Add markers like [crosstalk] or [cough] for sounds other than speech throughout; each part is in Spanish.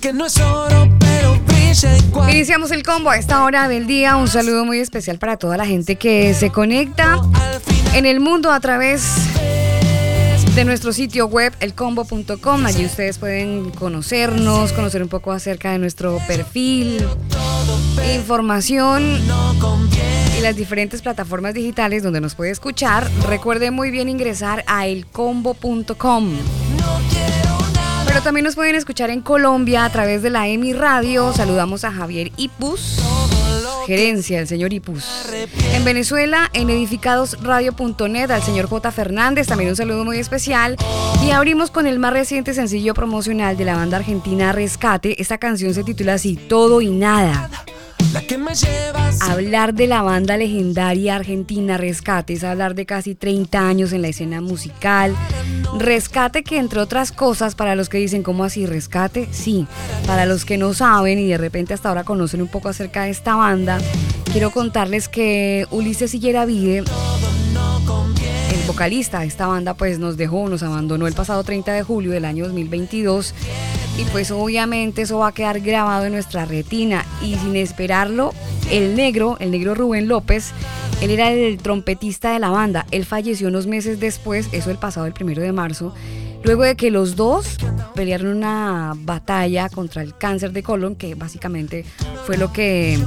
Que no es oro, pero brilla igual. Iniciamos el combo a esta hora del día. Un saludo muy especial para toda la gente que se conecta en el mundo a través de nuestro sitio web elcombo.com. Allí ustedes pueden conocernos, conocer un poco acerca de nuestro perfil, información y las diferentes plataformas digitales donde nos puede escuchar. Recuerde muy bien ingresar a elcombo.com. También nos pueden escuchar en Colombia a través de la EMI Radio. Saludamos a Javier Ipus, gerencia, el señor Ipus. En Venezuela, en edificadosradio.net, al señor J. Fernández, también un saludo muy especial. Y abrimos con el más reciente sencillo promocional de la banda argentina Rescate. Esta canción se titula así, Todo y Nada. Hablar de la banda legendaria argentina Rescate es hablar de casi 30 años en la escena musical. Rescate que entre otras cosas, para los que dicen cómo así rescate, sí, para los que no saben y de repente hasta ahora conocen un poco acerca de esta banda, quiero contarles que Ulises Vide, el vocalista de esta banda, pues nos dejó, nos abandonó el pasado 30 de julio del año 2022 y pues obviamente eso va a quedar grabado en nuestra retina y sin esperarlo, el negro, el negro Rubén López, él era el trompetista de la banda, él falleció unos meses después, eso el pasado el primero de marzo, luego de que los dos pelearon una batalla contra el cáncer de colon, que básicamente fue lo que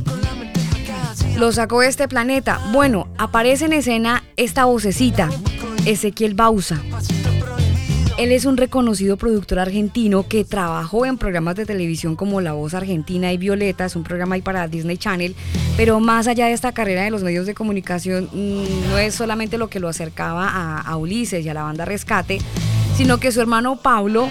lo sacó de este planeta. Bueno, aparece en escena esta vocecita, Ezequiel Bausa. Él es un reconocido productor argentino que trabajó en programas de televisión como La Voz Argentina y Violeta, es un programa ahí para Disney Channel, pero más allá de esta carrera de los medios de comunicación, mm, no es solamente lo que lo acercaba a, Ulises y a la banda Rescate, sino que su hermano Pablo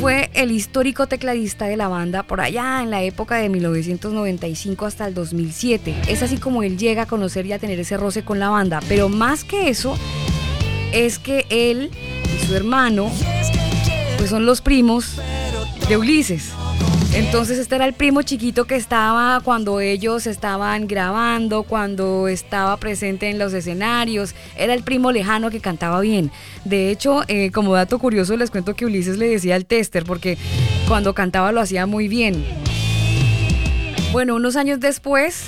fue el histórico tecladista de la banda por allá en la época de 1995 hasta el 2007. Es así como él llega a conocer y a tener ese roce con la banda, pero más que eso, es que él su hermano pues son los primos de Ulises. Entonces este era el primo chiquito que estaba cuando ellos estaban grabando, cuando estaba presente en los escenarios. Era el primo lejano que cantaba bien. De hecho, eh, como dato curioso les cuento que Ulises le decía al tester porque cuando cantaba lo hacía muy bien. Bueno, unos años después,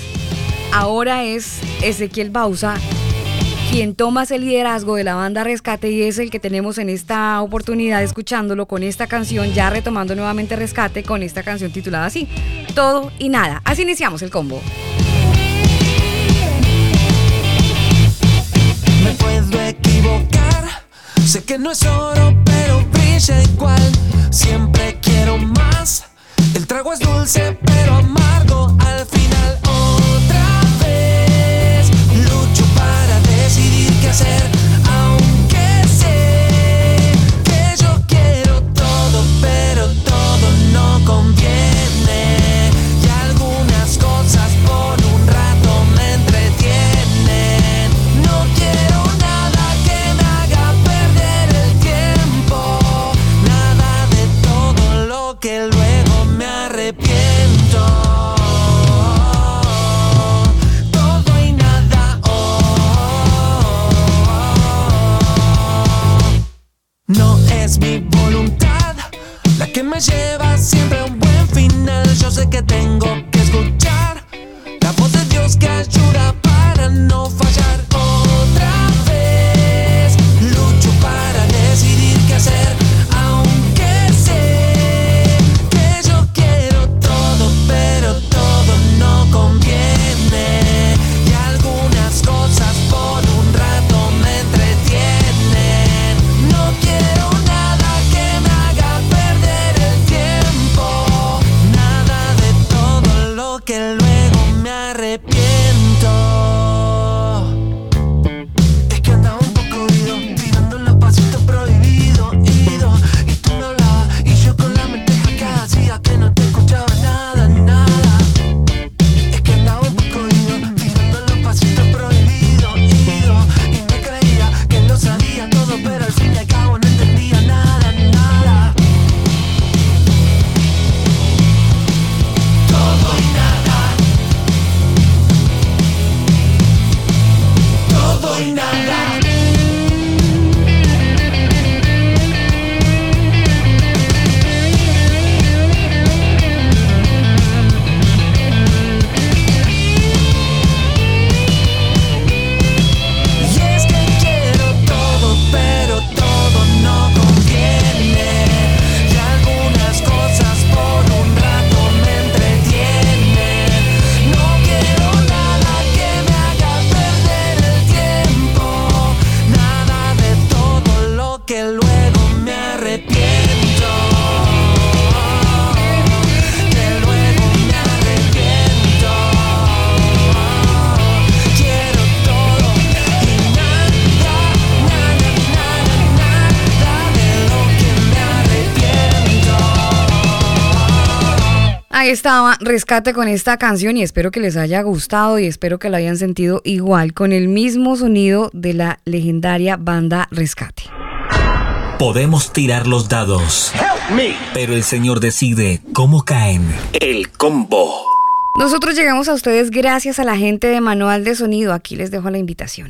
ahora es Ezequiel Bausa quien toma ese liderazgo de la banda Rescate y es el que tenemos en esta oportunidad escuchándolo con esta canción, ya retomando nuevamente Rescate con esta canción titulada así, Todo y Nada. Así iniciamos el combo. Me puedo equivocar, sé que no es oro, pero brilla igual. Siempre quiero más. El trago es dulce, pero amargo al final. Hacer, lleva siempre un buen final. Yo sé que tengo estaba Rescate con esta canción y espero que les haya gustado y espero que lo hayan sentido igual con el mismo sonido de la legendaria banda Rescate. Podemos tirar los dados, pero el Señor decide cómo caen. El combo. Nosotros llegamos a ustedes gracias a la gente de Manual de Sonido. Aquí les dejo la invitación.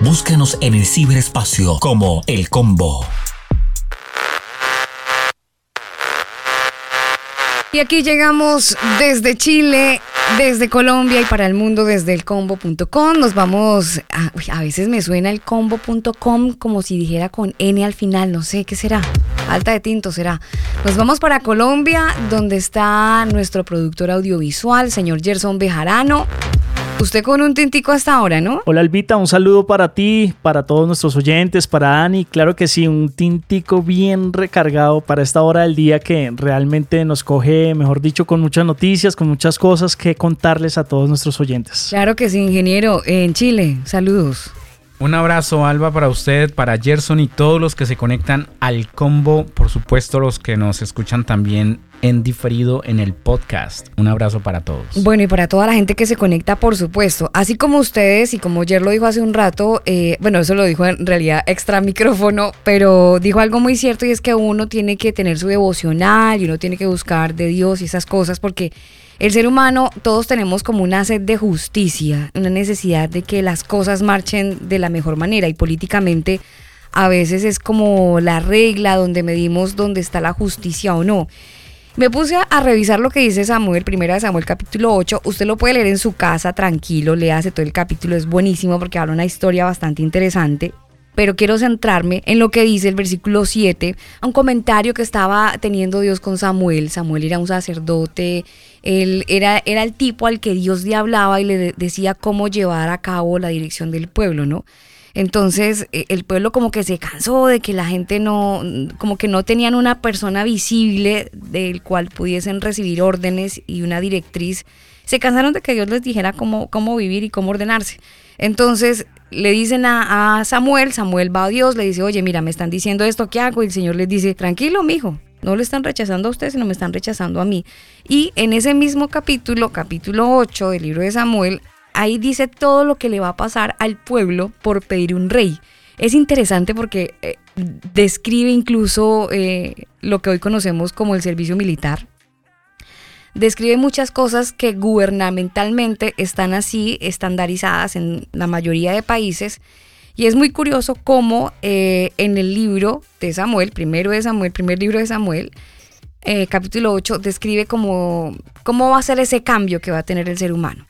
Búscanos en el ciberespacio como El Combo. Y aquí llegamos desde Chile, desde Colombia y para el mundo desde el combo.com. Nos vamos, a, uy, a veces me suena el combo.com como si dijera con N al final, no sé qué será. Alta de tinto será. Nos vamos para Colombia, donde está nuestro productor audiovisual, señor Gerson Bejarano. Usted con un tintico hasta ahora, ¿no? Hola Albita, un saludo para ti, para todos nuestros oyentes, para Ani. Claro que sí, un tintico bien recargado para esta hora del día que realmente nos coge, mejor dicho, con muchas noticias, con muchas cosas que contarles a todos nuestros oyentes. Claro que sí, ingeniero. En Chile, saludos. Un abrazo, Alba, para usted, para Gerson y todos los que se conectan al combo. Por supuesto, los que nos escuchan también en diferido en el podcast. Un abrazo para todos. Bueno, y para toda la gente que se conecta, por supuesto. Así como ustedes, y como Jer lo dijo hace un rato, eh, bueno, eso lo dijo en realidad extra micrófono, pero dijo algo muy cierto y es que uno tiene que tener su devocional y uno tiene que buscar de Dios y esas cosas porque el ser humano, todos tenemos como una sed de justicia, una necesidad de que las cosas marchen de la mejor manera y políticamente a veces es como la regla donde medimos dónde está la justicia o no. Me puse a revisar lo que dice Samuel, primera de Samuel capítulo 8. Usted lo puede leer en su casa tranquilo, léase todo el capítulo, es buenísimo porque habla una historia bastante interesante. Pero quiero centrarme en lo que dice el versículo 7, un comentario que estaba teniendo Dios con Samuel. Samuel era un sacerdote, él era, era el tipo al que Dios le hablaba y le de- decía cómo llevar a cabo la dirección del pueblo, ¿no? Entonces eh, el pueblo como que se cansó de que la gente no, como que no tenían una persona visible del cual pudiesen recibir órdenes y una directriz. Se cansaron de que Dios les dijera cómo, cómo vivir y cómo ordenarse. Entonces le dicen a, a Samuel, Samuel va a Dios, le dice, oye, mira, me están diciendo esto, ¿qué hago? Y el Señor les dice, tranquilo, mijo, no le están rechazando a usted, sino me están rechazando a mí. Y en ese mismo capítulo, capítulo 8 del libro de Samuel, ahí dice todo lo que le va a pasar al pueblo por pedir un rey. Es interesante porque eh, describe incluso eh, lo que hoy conocemos como el servicio militar. Describe muchas cosas que gubernamentalmente están así estandarizadas en la mayoría de países. Y es muy curioso cómo eh, en el libro de Samuel, primero de Samuel, primer libro de Samuel, capítulo 8, describe cómo, cómo va a ser ese cambio que va a tener el ser humano.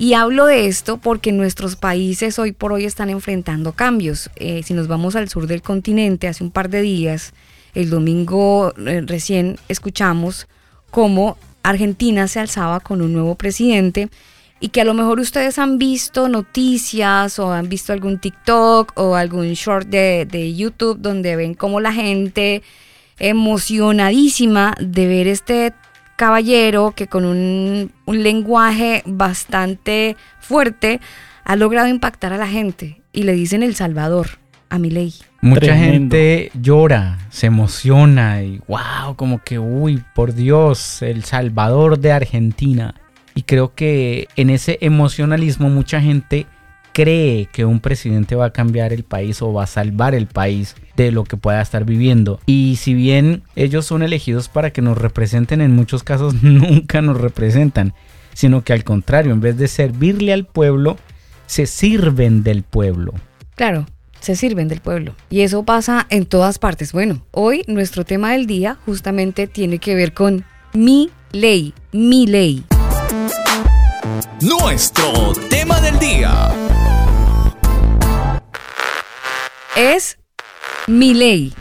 Y hablo de esto porque nuestros países hoy por hoy están enfrentando cambios. Eh, si nos vamos al sur del continente, hace un par de días, el domingo eh, recién escuchamos cómo Argentina se alzaba con un nuevo presidente y que a lo mejor ustedes han visto noticias o han visto algún TikTok o algún short de, de YouTube donde ven cómo la gente emocionadísima de ver este caballero que con un, un lenguaje bastante fuerte ha logrado impactar a la gente y le dicen el Salvador a mi ley. Mucha Tremendo. gente llora, se emociona y wow, como que, uy, por Dios, el Salvador de Argentina. Y creo que en ese emocionalismo mucha gente cree que un presidente va a cambiar el país o va a salvar el país de lo que pueda estar viviendo. Y si bien ellos son elegidos para que nos representen, en muchos casos [laughs] nunca nos representan, sino que al contrario, en vez de servirle al pueblo, se sirven del pueblo. Claro, se sirven del pueblo. Y eso pasa en todas partes. Bueno, hoy nuestro tema del día justamente tiene que ver con mi ley, mi ley. Nuestro tema del día es mi ley,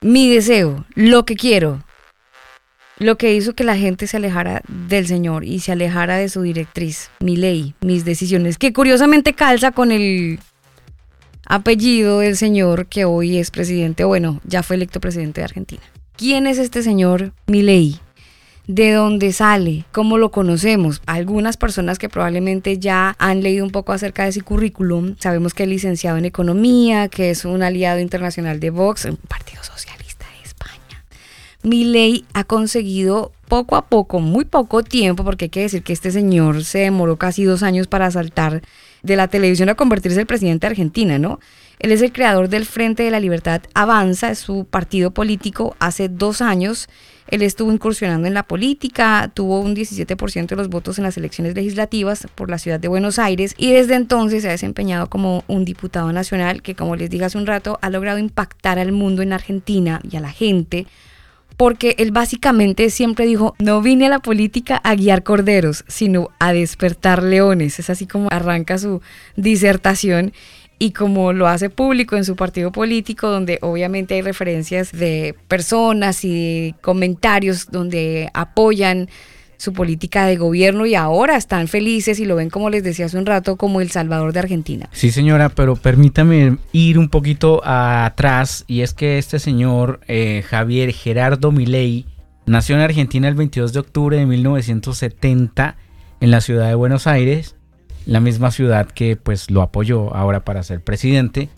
mi deseo, lo que quiero, lo que hizo que la gente se alejara del Señor y se alejara de su directriz, mi ley, mis decisiones, que curiosamente calza con el apellido del señor que hoy es presidente, o bueno, ya fue electo presidente de Argentina. ¿Quién es este señor Milei? ¿De dónde sale? ¿Cómo lo conocemos? Algunas personas que probablemente ya han leído un poco acerca de su currículum, sabemos que es licenciado en economía, que es un aliado internacional de Vox, un partido socialista de España. Milei ha conseguido poco a poco, muy poco tiempo, porque hay que decir que este señor se demoró casi dos años para saltar de la televisión a convertirse en presidente de Argentina, ¿no? Él es el creador del Frente de la Libertad Avanza, es su partido político. Hace dos años él estuvo incursionando en la política, tuvo un 17% de los votos en las elecciones legislativas por la ciudad de Buenos Aires y desde entonces se ha desempeñado como un diputado nacional que, como les dije hace un rato, ha logrado impactar al mundo en Argentina y a la gente porque él básicamente siempre dijo, no vine a la política a guiar corderos, sino a despertar leones. Es así como arranca su disertación y como lo hace público en su partido político, donde obviamente hay referencias de personas y comentarios donde apoyan su política de gobierno y ahora están felices y lo ven, como les decía hace un rato, como el Salvador de Argentina. Sí, señora, pero permítame ir un poquito atrás y es que este señor eh, Javier Gerardo Milei nació en Argentina el 22 de octubre de 1970 en la ciudad de Buenos Aires, la misma ciudad que pues lo apoyó ahora para ser presidente.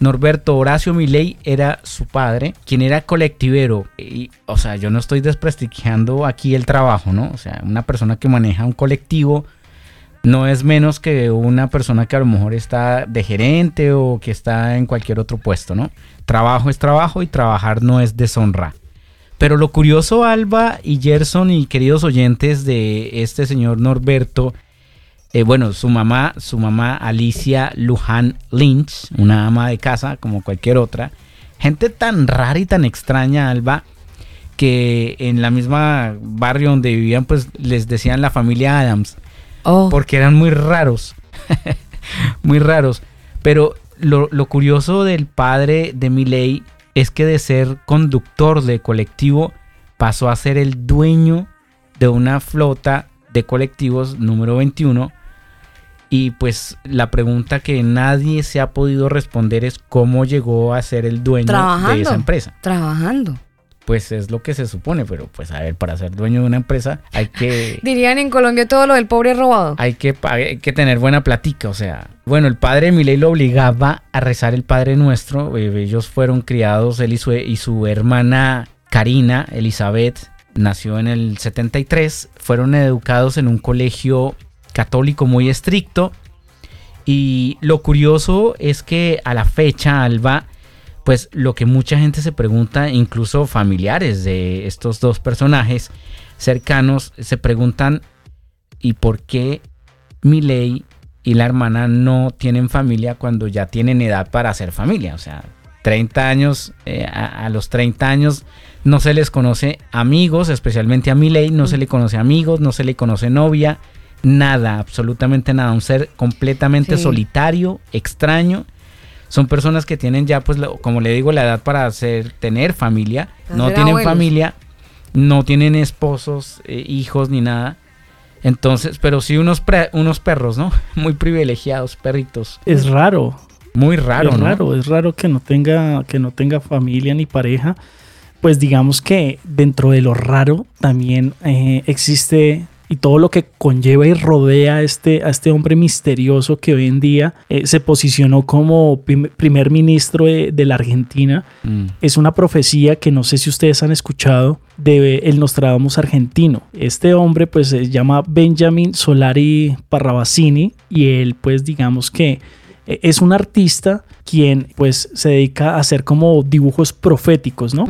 Norberto Horacio Milei era su padre, quien era colectivero. Y, o sea, yo no estoy desprestigiando aquí el trabajo, ¿no? O sea, una persona que maneja un colectivo no es menos que una persona que a lo mejor está de gerente o que está en cualquier otro puesto, ¿no? Trabajo es trabajo y trabajar no es deshonra. Pero lo curioso, Alba y Gerson y queridos oyentes de este señor Norberto, eh, bueno, su mamá, su mamá Alicia Luján Lynch, una ama de casa como cualquier otra. Gente tan rara y tan extraña, Alba, que en la misma barrio donde vivían, pues les decían la familia Adams. Oh. Porque eran muy raros. [laughs] muy raros. Pero lo, lo, curioso del padre de Miley es que de ser conductor de colectivo pasó a ser el dueño de una flota de colectivos número 21 y pues la pregunta que nadie se ha podido responder es cómo llegó a ser el dueño de esa empresa. Trabajando. Pues es lo que se supone, pero pues a ver, para ser dueño de una empresa hay que... [laughs] Dirían en Colombia todo lo del pobre robado. Hay que, que tener buena platica, o sea... Bueno, el padre de Miley lo obligaba a rezar el Padre Nuestro. Eh, ellos fueron criados, él y su, y su hermana Karina, Elizabeth, nació en el 73. Fueron educados en un colegio católico muy estricto. Y lo curioso es que a la fecha, Alba, pues lo que mucha gente se pregunta, incluso familiares de estos dos personajes cercanos, se preguntan, ¿y por qué Miley y la hermana no tienen familia cuando ya tienen edad para hacer familia? O sea, 30 años, eh, a, los 30 años no se les conoce amigos, especialmente a Miley, no se le conoce amigos, no se le conoce novia, nada, absolutamente nada, un ser completamente solitario, extraño. Son personas que tienen ya, pues, como le digo, la edad para hacer, tener familia, no tienen familia, no tienen esposos, eh, hijos ni nada. Entonces, pero sí unos, unos perros, ¿no? [laughs] Muy privilegiados, perritos. Es raro. Muy raro, es ¿no? raro, es raro que no tenga, que no tenga familia ni pareja. Pues digamos que dentro de lo raro también eh, existe y todo lo que conlleva y rodea a este, a este hombre misterioso que hoy en día eh, se posicionó como primer ministro de, la Argentina. Mm. Es una profecía que no sé si ustedes han escuchado de el Nostradamus argentino. Este hombre pues se llama Benjamin Solari Parravasini y él pues digamos que eh, es un artista quien pues se dedica a hacer como dibujos proféticos, ¿no?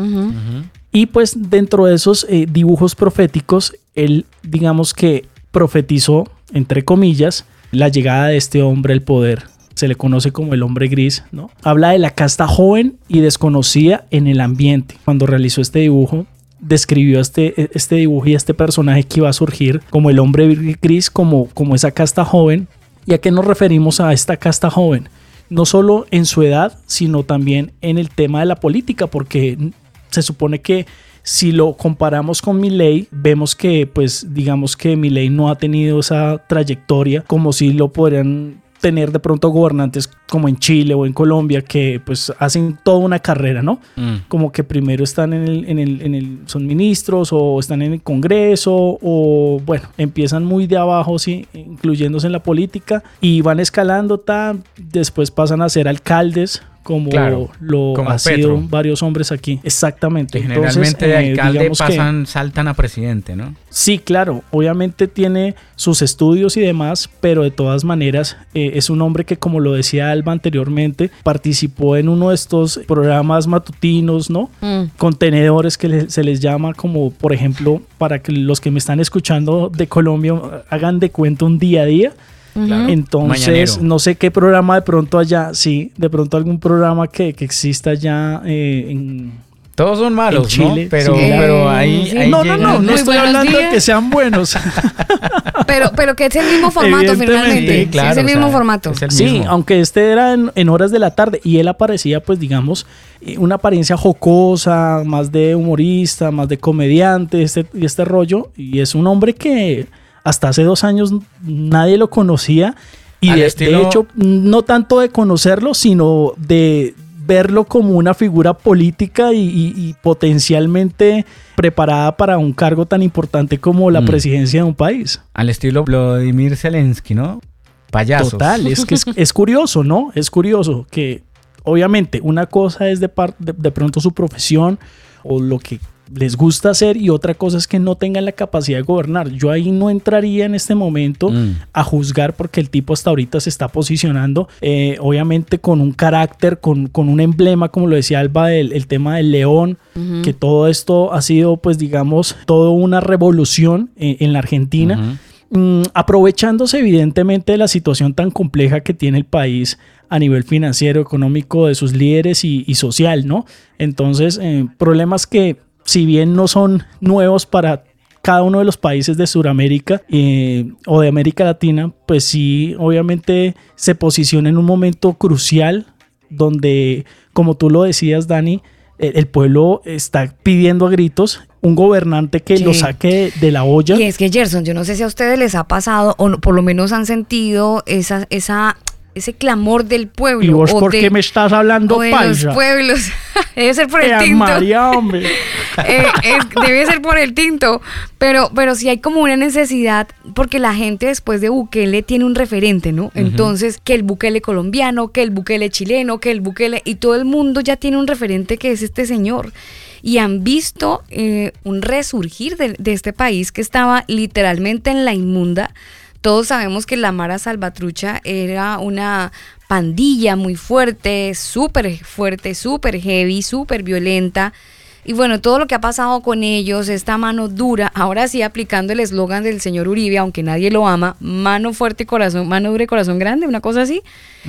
Y pues dentro de esos eh, dibujos proféticos, él digamos que profetizó, entre comillas, la llegada de este hombre al poder se le conoce como el hombre gris, ¿no? Habla de la casta joven y desconocida en el ambiente. Cuando realizó este dibujo, describió este, este dibujo y este personaje que iba a surgir como el hombre gris, como, como esa casta joven. ¿Y a qué nos referimos a esta casta joven? No solo en su edad, sino también en el tema de la política, porque se supone que si lo comparamos con Milley, vemos que, pues, digamos que Milley no ha tenido esa trayectoria como si lo podrían tener de pronto gobernantes como en Chile o en Colombia que pues hacen toda una carrera, ¿no? Mm. Como que primero están en el, en, el, en el, son ministros o están en el Congreso o bueno, empiezan muy de abajo, sí, incluyéndose en la política y van escalando, tan, después pasan a ser alcaldes como lo han sido varios hombres aquí. Exactamente. generalmente de eh, alcalde pasan, saltan a presidente, ¿no? Sí, claro. Obviamente tiene sus estudios y demás, pero de todas maneras eh, es un hombre que, como lo decía Alba anteriormente, participó en uno de estos programas matutinos, ¿no? Mm. Contenedores que se les llama como, por ejemplo, para que los que me están escuchando de Colombia hagan de cuenta un día a día entonces, no sé qué programa de pronto allá, sí, de pronto algún programa que, que exista allá eh, en... Todos son malos, Chile, Pero, pero ahí, No, no, no, no estoy hablando de que sean buenos. [laughs] pero, pero que es el mismo formato finalmente. Claro, es el mismo formato. Sí, aunque este era en, horas de la tarde y él aparecía, pues digamos, eh, una apariencia jocosa, más de humorista, más de comediante, este, y este rollo. Y es un hombre que hasta hace dos años nadie lo conocía y de, hecho no tanto de conocerlo, sino de verlo como una figura política y, potencialmente preparada para un cargo tan importante como la mm. presidencia de un país. Al estilo Vladimir Zelensky, ¿no? Payasos. Total, es que es, curioso, ¿no? Es curioso que obviamente una cosa es de, de pronto su profesión o lo que les gusta hacer y otra cosa es que no tengan la capacidad de gobernar. Yo ahí no entraría en este momento mm. a juzgar porque el tipo hasta ahorita se está posicionando, eh, obviamente con un carácter, con, un emblema, como lo decía Alba, el, tema del león, que todo esto ha sido, pues digamos, toda una revolución eh, en, la Argentina. Mm, aprovechándose evidentemente de la situación tan compleja que tiene el país a nivel financiero, económico de sus líderes y, social, ¿no? Entonces, eh, problemas que si bien no son nuevos para cada uno de los países de Sudamérica eh, o de América Latina, pues sí, obviamente se posiciona en un momento crucial donde, como tú lo decías, Dani, el, pueblo está pidiendo a gritos un gobernante que lo saque de la olla. Y es que, Gerson, yo no sé si a ustedes les ha pasado o por lo menos han sentido esa, esa ese clamor del pueblo. ¿Y vos por qué me estás hablando de los pueblos. [laughs] debe ser por el tinto. María, hombre. [laughs] Eh, debe ser por el tinto. Pero, pero sí hay como una necesidad, porque la gente después de Bukele tiene un referente, ¿no? Entonces, que el Bukele colombiano, que el Bukele chileno, que el Bukele. Y todo el mundo ya tiene un referente que es este señor y han visto eh, un resurgir de, de, este país que estaba literalmente en la inmunda todos sabemos que la Mara Salvatrucha era una pandilla muy fuerte, súper fuerte, súper heavy, súper violenta. Y bueno, todo lo que ha pasado con ellos, esta mano dura, ahora sí aplicando el eslogan del señor Uribe, aunque nadie lo ama, mano fuerte y corazón, mano dura y corazón grande, una cosa así,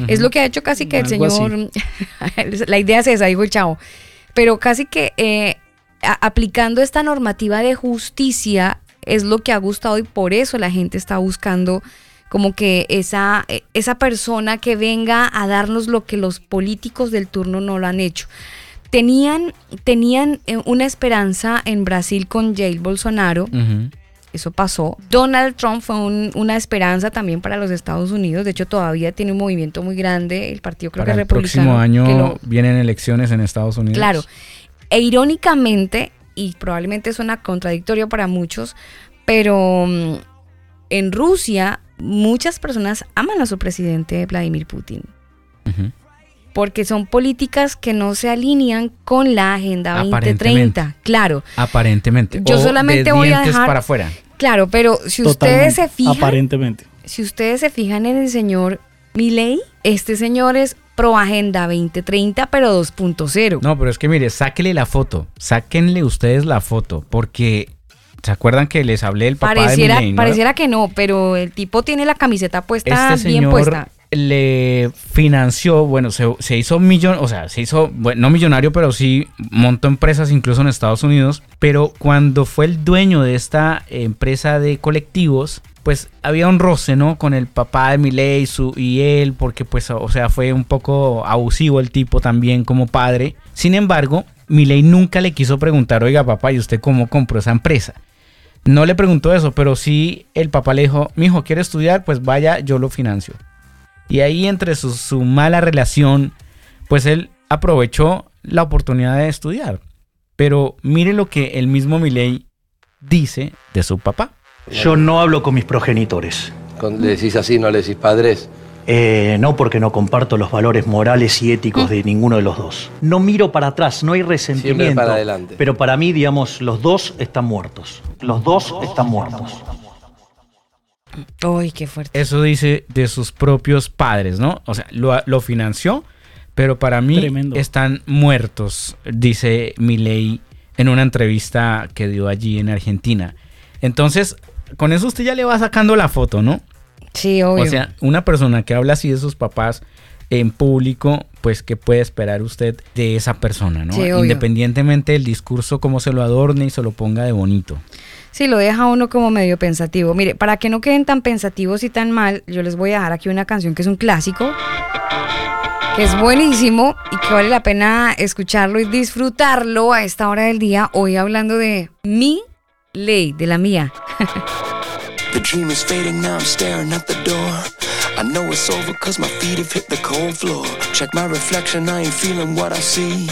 es lo que ha hecho casi que el señor, [laughs] la idea es esa, dijo el chavo, pero casi que eh, aplicando esta normativa de justicia es lo que ha gustado y por eso la gente está buscando como que esa, e, esa persona que venga a darnos lo que los políticos del turno no lo han hecho. Tenían, tenían eh, una esperanza en Brasil con Jair Bolsonaro. Eso pasó. Donald Trump fue una esperanza también para los Estados Unidos. De hecho, todavía tiene un movimiento muy grande. El partido creo que el republicano. próximo año vienen elecciones en Estados Unidos. Claro. E irónicamente, y probablemente suena contradictorio para muchos, pero mm, en Rusia muchas personas aman a su presidente Vladimir Putin. Porque son políticas que no se alinean con la Agenda 2030. Claro. Aparentemente. Yo solamente voy a dejar. para afuera. Claro, pero si ustedes se fijan. Aparentemente. Si ustedes se fijan en el señor Milei, este señor es pro Agenda 2030, pero 2.0. No, pero es que mire, sáquele la foto, sáquenle ustedes la foto, porque ¿se acuerdan que les hablé del papá pareciera, de Pareciera que no, pero el tipo tiene la camiseta puesta este bien puesta. le financió, bueno, se, hizo millón, o sea, se hizo, bueno, no millonario, pero sí montó empresas incluso en Estados Unidos. Pero cuando fue el dueño de esta empresa de colectivos, pues había un roce, ¿no? Con el papá de Miley su, y él, porque pues, o sea, fue un poco abusivo el tipo también como padre. Sin embargo, Miley nunca le quiso preguntar, oiga papá, ¿y usted cómo compró esa empresa? No le preguntó eso, pero sí el papá le dijo, mi hijo, ¿quiere estudiar? Pues vaya, yo lo financio. Y ahí entre su, mala relación, pues él aprovechó la oportunidad de estudiar. Pero mire lo que el mismo Milei dice de su papá. Yo no hablo con mis progenitores. ¿Le decís así, no le decís padres? Eh, no porque no comparto los valores morales y éticos de ninguno de los dos. No miro para atrás, no hay resentimiento. Siempre para adelante. Pero para mí, digamos, los dos están muertos. Los dos están muertos. Uy, qué fuerte. Eso dice de sus propios padres, ¿no? O sea, lo, financió, pero para mí están muertos, dice Milei en una entrevista que dio allí en Argentina. Entonces, con eso usted ya le va sacando la foto, ¿no? Sí, obvio. O sea, una persona que habla así de sus papás en público, pues, ¿qué puede esperar usted de esa persona, ¿no? Independientemente del discurso, cómo se lo adorne y se lo ponga de bonito. Sí, lo deja uno como medio pensativo. Mire, para que no queden tan pensativos y tan mal, yo les voy a dejar aquí una canción que es un clásico, que es buenísimo y que vale la pena escucharlo y disfrutarlo a esta hora del día. Hoy hablando de mi ley, de la mía. The dream is fading now, I'm staring at the door. I know it's over cause my feet have hit the cold floor. Check my reflection, I ain't feeling what I see.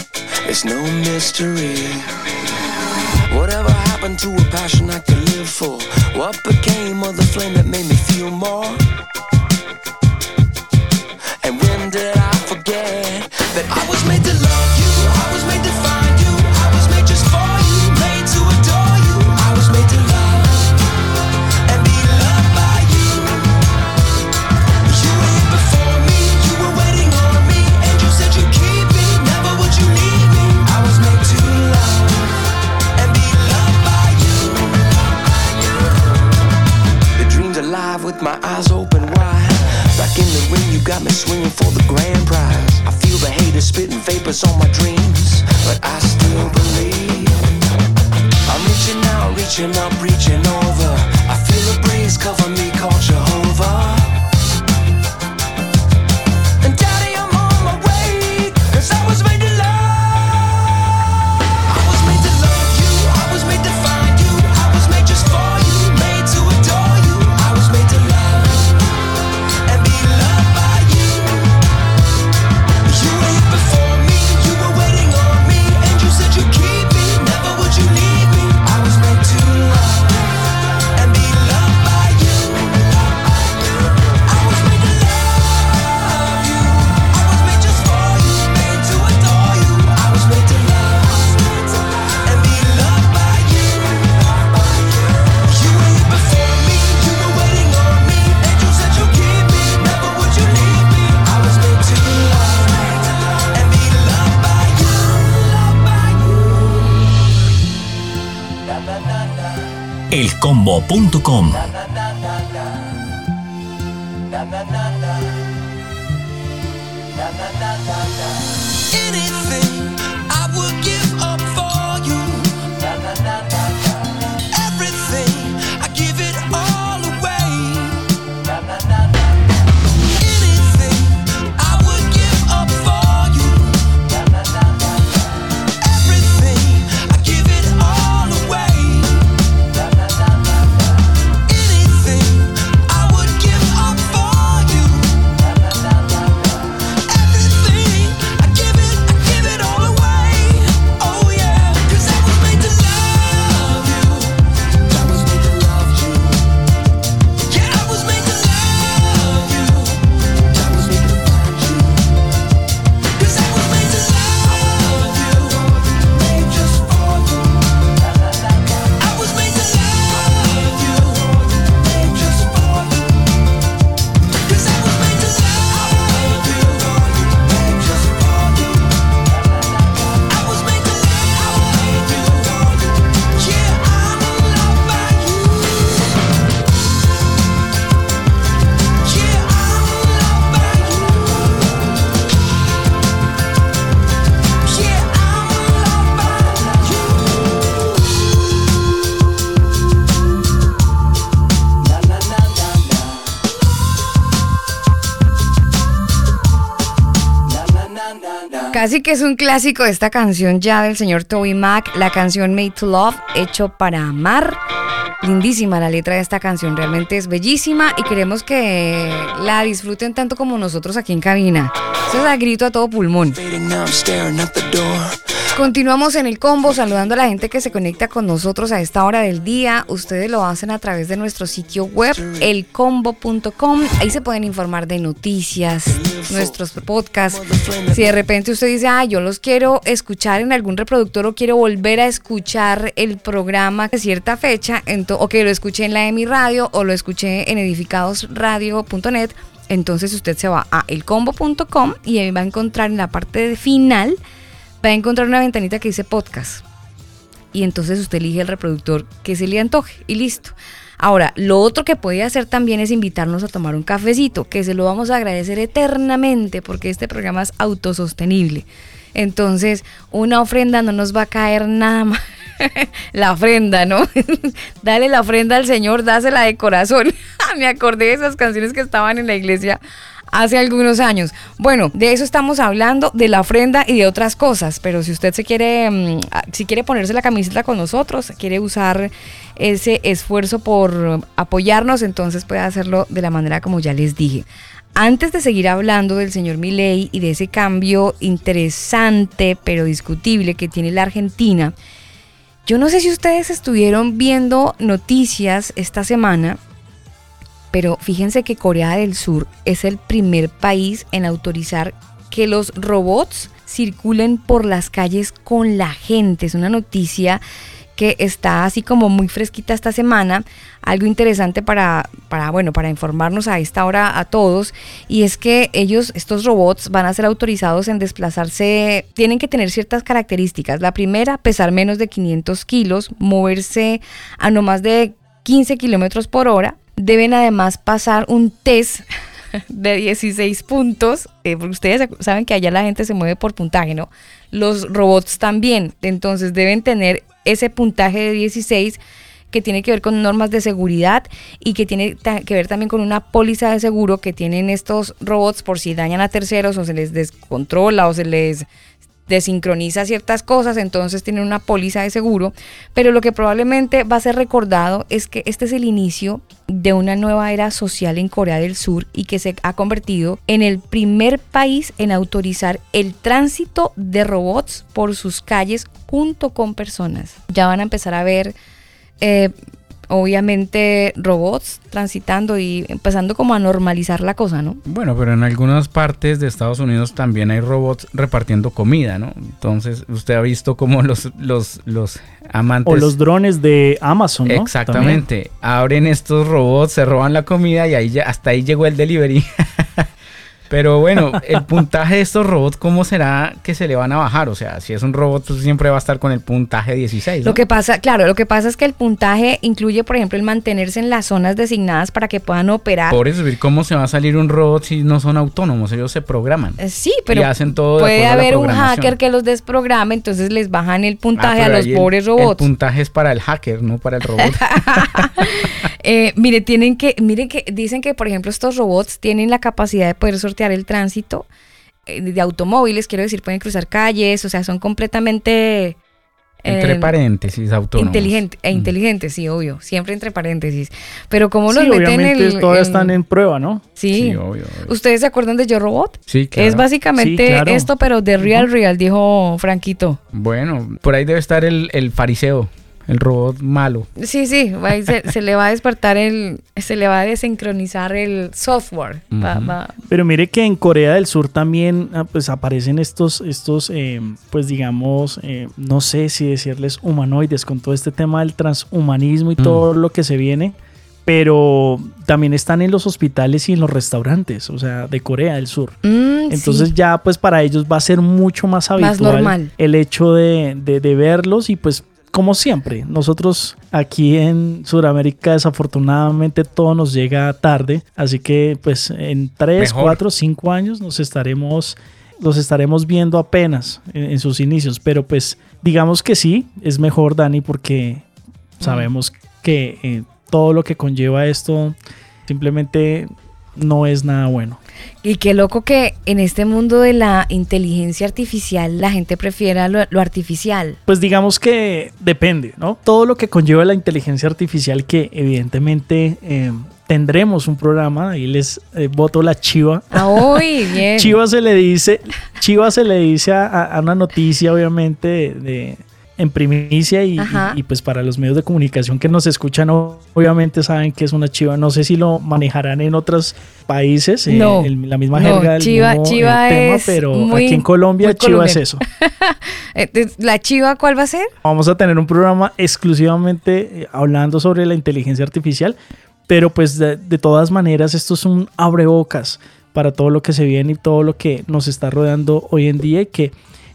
It's no mystery. Whatever happened to a passion I could live for? What became of the flame that made me feel more? My eyes open wide. Back in the ring, you got me swinging for the grand prize. I feel the haters spitting vapors on my dreams, but I still believe. I'm reaching out, reaching up, reaching over. I feel a breeze cover me, called Jehovah. elcombo.com. Casi que es un clásico esta canción ya del señor Toby Mac, la canción Made to Love, hecho para amar. Lindísima la letra de esta canción, realmente es bellísima y queremos que la disfruten tanto como nosotros aquí en cabina. Eso es a grito a todo pulmón. Continuamos en el combo saludando a la gente que se conecta con nosotros a esta hora del día. Ustedes lo hacen a través de nuestro sitio web, elcombo.com. Ahí se pueden informar de noticias, nuestros podcasts. Si de repente usted dice, ah, yo los quiero escuchar en algún reproductor o quiero volver a escuchar el programa de cierta fecha, o que lo escuché en la EMI Radio o lo escuché en edificadosradio.net, entonces usted se va a elcombo.com y ahí va a encontrar en la parte final va a encontrar una ventanita que dice podcast. Y entonces usted elige el reproductor que se le antoje y listo. Ahora, lo otro que puede hacer también es invitarnos a tomar un cafecito, que se lo vamos a agradecer eternamente porque este programa es autosostenible. Entonces, una ofrenda no nos va a caer nada más. [laughs] la ofrenda, ¿no? [laughs] Dale la ofrenda al Señor, dásela de corazón. [laughs] Me acordé de esas canciones que estaban en la iglesia hace algunos años. Bueno, de eso estamos hablando, de la ofrenda y de otras cosas, pero si usted se quiere, mm, si quiere ponerse la camiseta con nosotros, quiere usar ese esfuerzo por apoyarnos, entonces puede hacerlo de la manera como ya les dije. Antes de seguir hablando del señor Milei y de ese cambio interesante pero discutible que tiene la Argentina, yo no sé si ustedes estuvieron viendo noticias esta semana pero fíjense que Corea del Sur es el primer país en autorizar que los robots circulen por las calles con la gente. Es una noticia que está así como muy fresquita esta semana, algo interesante para, para, bueno, para informarnos a esta hora a todos, y es que ellos, estos robots, van a ser autorizados en desplazarse, tienen que tener ciertas características. La primera, pesar menos de 500 kilos, moverse a no más de 15 kilómetros por hora, deben además pasar un test [laughs] de 16 puntos, eh, ustedes saben que allá la gente se mueve por puntaje, ¿no? Los robots también, entonces deben tener ese puntaje de 16 que tiene que ver con normas de seguridad y que tiene que ver también con una póliza de seguro que tienen estos robots por si dañan a terceros o se les descontrola o se les desincroniza ciertas cosas, entonces tienen una póliza de seguro, pero lo que probablemente va a ser recordado es que este es el inicio de una nueva era social en Corea del Sur y que se ha convertido en el primer país en autorizar el tránsito de robots por sus calles junto con personas. Ya van a empezar a ver eh, obviamente robots transitando y empezando como a normalizar la cosa, ¿no? Bueno, pero en algunas partes de Estados Unidos también hay robots repartiendo comida, ¿no? Entonces, usted ha visto cómo los, los, los amantes... O los drones de Amazon, ¿no? Exactamente. Abren estos robots, se roban la comida y ahí ya, hasta ahí llegó el delivery. [laughs] Pero bueno, el puntaje de estos robots, ¿cómo será que se le van a bajar? O sea, si es un robot, pues siempre va a estar con el puntaje 16. Lo que pasa, claro, lo que pasa es que el puntaje incluye, por ejemplo, el mantenerse en las zonas designadas para que puedan operar. Por eso, ¿cómo se va a salir un robot si no son autónomos? Ellos se programan. Eh, sí, pero hacen todo puede haber un hacker que los desprograme, entonces les bajan el puntaje ah, a los pobres robots. El puntaje es para el hacker, no para el robot. [laughs] eh, mire, tienen que, miren que dicen que, por ejemplo, estos robots tienen la capacidad de poder sortear el tránsito eh, de automóviles, quiero decir, pueden cruzar calles, o sea, son completamente... Entre eh, paréntesis, autónomos. Inteligente, e mm. inteligentes, sí, obvio, siempre entre paréntesis. Pero como los meten en el... Todavía están en prueba, ¿no? Sí, obvio, ¿Ustedes se acuerdan de Yo Robot? Sí, claro. Es básicamente esto, pero de real, real, dijo Franquito. Bueno, por ahí debe estar el, el fariseo el robot malo. Sí, sí, se, le va a despertar el, se le va a desincronizar el software. Pero mire que en Corea del Sur también ah, pues aparecen estos, estos eh, pues digamos, eh, no sé si decirles humanoides con todo este tema del transhumanismo y todo mm. lo que se viene. Pero también están en los hospitales y en los restaurantes, o sea, de Corea del Sur. Mm, Entonces ya pues para ellos va a ser mucho más habitual el hecho de, de, de verlos y pues como siempre, nosotros aquí en Sudamérica desafortunadamente todo nos llega tarde, así que pues en 3, 4, 5 años nos estaremos los estaremos viendo apenas en, sus inicios, pero pues digamos que sí, es mejor Dani porque sabemos que eh, todo lo que conlleva esto simplemente no es nada bueno. Y qué loco que en este mundo de la inteligencia artificial la gente prefiera lo, lo artificial. Pues digamos que depende, ¿no? Todo lo que conlleva la inteligencia artificial que evidentemente eh, tendremos un programa, ahí les eh, voto la chiva. Ah, uy, [laughs] bien. Chiva se le dice, Chiva se le dice a, a una noticia obviamente de, de en primicia y, y, y, pues para los medios de comunicación que nos escuchan obviamente saben que es una chiva. No sé si lo manejarán en otros países, eh, no, el, la misma no, jerga, chiva, mismo chiva tema, es pero muy, aquí en Colombia chiva es eso. [laughs] Eh, ¿La chiva cuál va a ser? Vamos a tener un programa exclusivamente eh, hablando sobre la inteligencia artificial, pero pues de, de todas maneras esto es un abrebocas para todo lo que se viene y todo lo que nos está rodeando hoy en día y que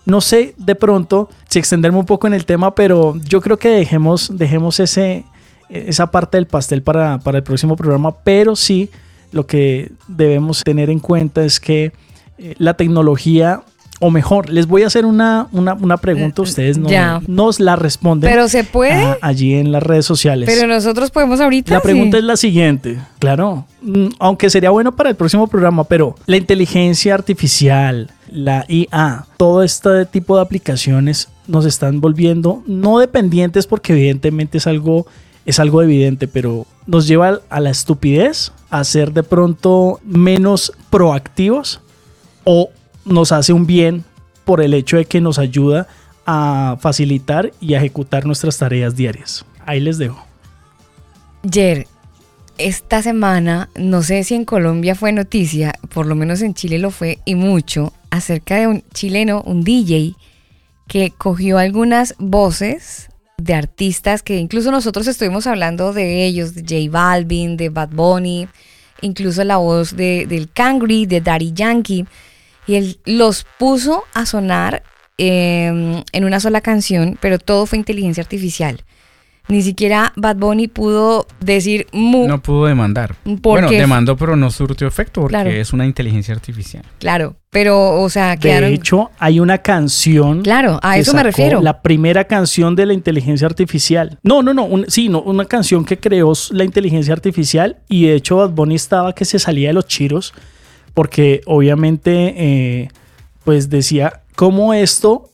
no sé de pronto si extenderme un poco en el tema, pero yo creo que dejemos, dejemos ese, esa parte del pastel para, para el próximo programa, pero sí lo que debemos tener en cuenta es que eh, la tecnología o mejor, les voy a hacer una, una, una pregunta, ustedes no, nos la responden. Pero se puede. A, allí en las redes sociales. Pero nosotros podemos ahorita. La pregunta sí. es la siguiente, claro, mm, aunque sería bueno para el próximo programa, pero la inteligencia artificial, la IA, todo este tipo de aplicaciones nos están volviendo no dependientes porque evidentemente es algo, es algo evidente, pero nos lleva a la estupidez, a ser de pronto menos proactivos o nos hace un bien por el hecho de que nos ayuda a facilitar y a ejecutar nuestras tareas diarias. Ahí les dejo. Jer, esta semana, no sé si en Colombia fue noticia, por lo menos en Chile lo fue y mucho, acerca de un chileno, un DJ, que cogió algunas voces de artistas que incluso nosotros estuvimos hablando de ellos, de J Balvin, de Bad Bunny, incluso la voz de, del Cangri, de Daddy Yankee y él los puso a sonar eh, en una sola canción, pero todo fue inteligencia artificial. Ni siquiera Bad Bunny pudo decir mu. No pudo demandar. Bueno, demandó, pero no surtió efecto porque Claro. es una inteligencia artificial. Claro, pero, o sea, quedaron. De hecho, hay una canción. Claro, a que eso me refiero. La primera canción de la inteligencia artificial. No, no, no. un- sí, no, una canción que creó la inteligencia artificial. Y de hecho, Bad Bunny estaba que se salía de los chiros. Porque obviamente, eh, pues decía, ¿cómo esto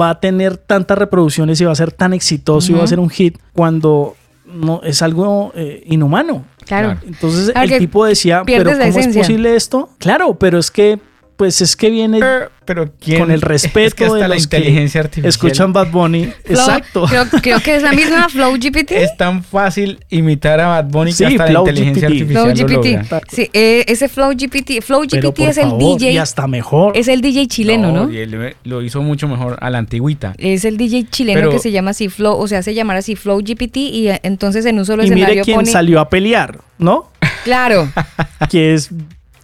va a tener tantas reproducciones y va a ser tan exitoso y va a ser un hit cuando no es algo eh, inhumano? Claro. Entonces Claro el tipo decía, pero ¿cómo es esencia". posible esto? Claro, pero es que, pues es que viene pero ¿quién- con el es respeto que hasta de la los que inteligencia artificial- escuchan Bad Bunny. Flow- Exacto. Creo, creo que es la misma Flow GPT. Es tan fácil imitar a Bad Bunny Sí, que hasta la inteligencia GPT. artificial Flow lo GPT. logra. Sí, eh, ese Flow GPT. Flow Pero GPT por es el favor, DJ. y hasta mejor. Es el DJ chileno, ¿no? y él lo hizo mucho mejor a la antigüita. Es el DJ chileno Pero- que se llama así Flow, o sea, se llamará así Flow GPT y eh, entonces en un solo y escenario mire quién pone. salió a pelear, ¿no? Claro. que es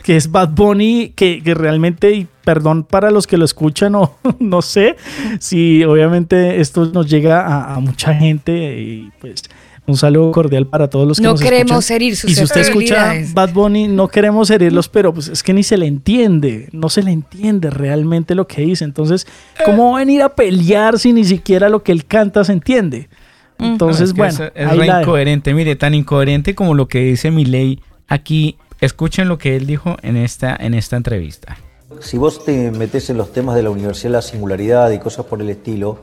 que es Bad Bunny, que, que realmente, y perdón para los que lo escuchan, o [laughs] no sé, si obviamente esto nos llega a, a mucha gente y pues un saludo cordial para todos los que No nos queremos escuchan. herir Y si usted escucha. Bad Bunny, no queremos herirlos, pero pues es que ni se le entiende, no se le entiende realmente lo que dice. Entonces, ¿cómo va a venir a pelear si ni siquiera lo que él canta se entiende? Entonces, Es que bueno, es, es re incoherente. Mire, tan incoherente como lo que dice Milei aquí. Escuchen lo que él dijo en esta, en esta entrevista. Si vos te metes en los temas de la universidad, la singularidad y cosas por el estilo,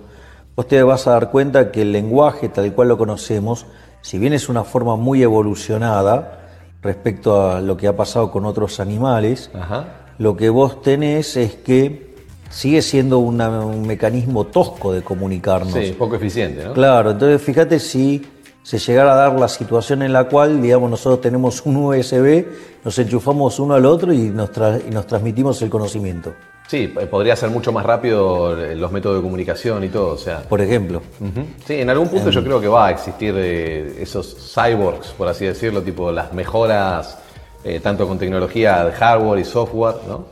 vos te vas a dar cuenta que el lenguaje tal cual lo conocemos, si bien es una forma muy evolucionada respecto a lo que ha pasado con otros animales, lo que vos tenés es que sigue siendo una- un mecanismo tosco de comunicarnos. Sí, poco eficiente, ¿no? Claro, entonces fíjate si se llegara a dar la situación en la cual, digamos, nosotros tenemos un USB, nos enchufamos uno al otro y nos, tra- y nos transmitimos el conocimiento. Sí, p- podría ser mucho más rápido eh, los métodos de comunicación y todo, o sea. Por ejemplo. Sí, en algún punto Em. yo creo que va a existir eh, esos cyborgs, por así decirlo, tipo las mejoras, eh, tanto con tecnología de hardware y software, ¿no?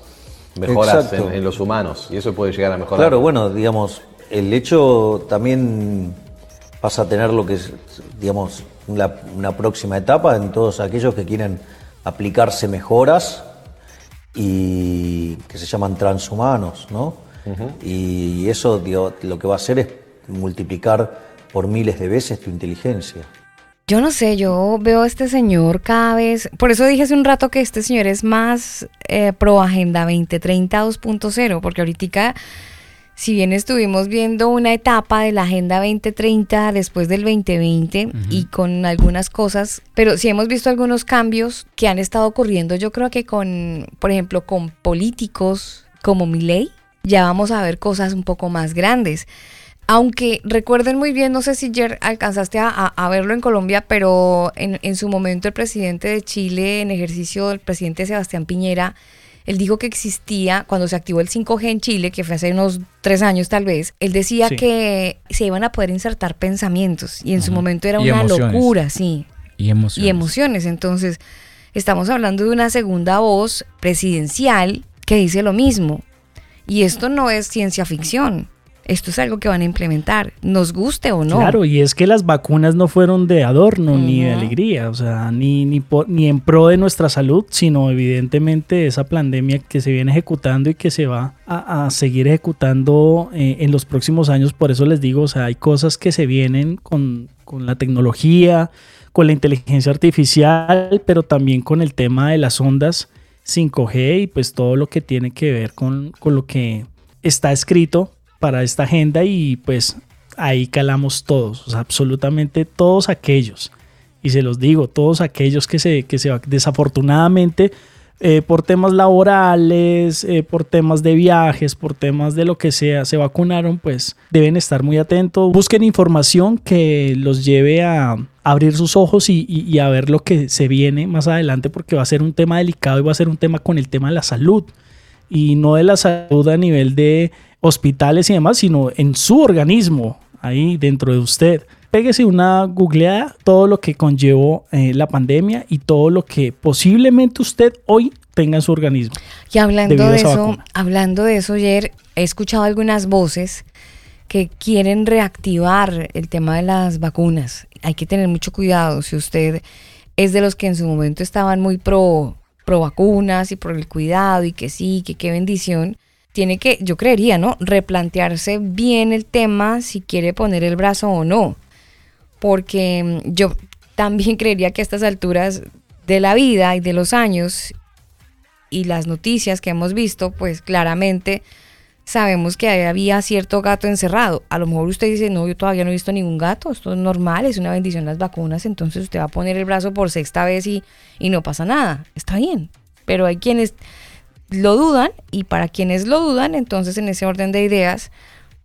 Mejoras en los humanos, y eso puede llegar a mejorar. Claro, bueno, digamos, el hecho también pasa a tener lo que es, digamos, la- una próxima etapa en todos aquellos que quieren aplicarse mejoras y que se llaman transhumanos, ¿no? Y eso digo, lo que va a hacer es multiplicar por miles de veces tu inteligencia. Yo no sé, yo veo a este señor cada vez, por eso dije hace un rato que este señor es más eh, pro Agenda 2030 2.0, porque ahorita, si bien estuvimos viendo una etapa de la Agenda 2030 después del 2020 y con algunas cosas, pero sí hemos visto algunos cambios que han estado ocurriendo, yo creo que con, por ejemplo, con políticos como Milei, ya vamos a ver cosas un poco más grandes. Aunque recuerden muy bien, no sé si ayer alcanzaste a, verlo en Colombia, pero en, su momento el presidente de Chile, en ejercicio, el presidente Sebastián Piñera, él dijo que existía, cuando se activó el 5G en Chile, que fue hace unos tres años tal vez, él decía que se iban a poder insertar pensamientos y en su momento era una locura, sí. Y emociones. Y emociones. Entonces, estamos hablando de una segunda voz presidencial que dice lo mismo. Y esto no es ciencia ficción esto es algo que van a implementar, nos guste o no. Claro, y es que las vacunas no fueron de adorno ni de alegría, o sea, ni, ni, ni en pro de nuestra salud, sino evidentemente esa pandemia que se viene ejecutando y que se va a, seguir ejecutando eh, en los próximos años. Por eso les digo, o sea, hay cosas que se vienen con, con la tecnología, con la inteligencia artificial, pero también con el tema de las ondas 5G y pues todo lo que tiene que ver con, con lo que está escrito para esta agenda y pues ahí calamos todos, absolutamente todos aquellos. Y se los digo, todos aquellos que se, que se desafortunadamente eh, por temas laborales, eh, por temas de viajes, por temas de lo que sea, se vacunaron, pues deben estar muy atentos. Busquen información que los lleve a abrir sus ojos y, y, a ver lo que se viene más adelante, porque va a ser un tema delicado y va a ser un tema con el tema de la salud. Y no de la salud a nivel de hospitales y demás, sino en su organismo, ahí dentro de usted. Péguese una googleada, todo lo que conllevó eh, la pandemia y todo lo que posiblemente usted hoy tenga en su organismo. Y hablando de eso, hablando de eso, ayer he escuchado algunas voces que quieren reactivar el tema de las vacunas. Hay que tener mucho cuidado si usted es de los que en su momento estaban muy pro, pro vacunas y por el cuidado y que sí, que qué bendición tiene que, yo creería, ¿no? Replantearse bien el tema si quiere poner el brazo o no. Porque mm, yo también [laughs] creería que a estas alturas de la vida y de los años y las noticias que hemos visto, pues claramente sabemos que había cierto gato encerrado. A lo mejor usted dice, no, yo todavía no he visto ningún gato, esto es normal, es una bendición las vacunas, entonces usted va a poner el brazo por sexta vez y, y no pasa nada. Está bien. Pero hay quienes lo dudan y para quienes lo dudan, entonces en ese orden de ideas,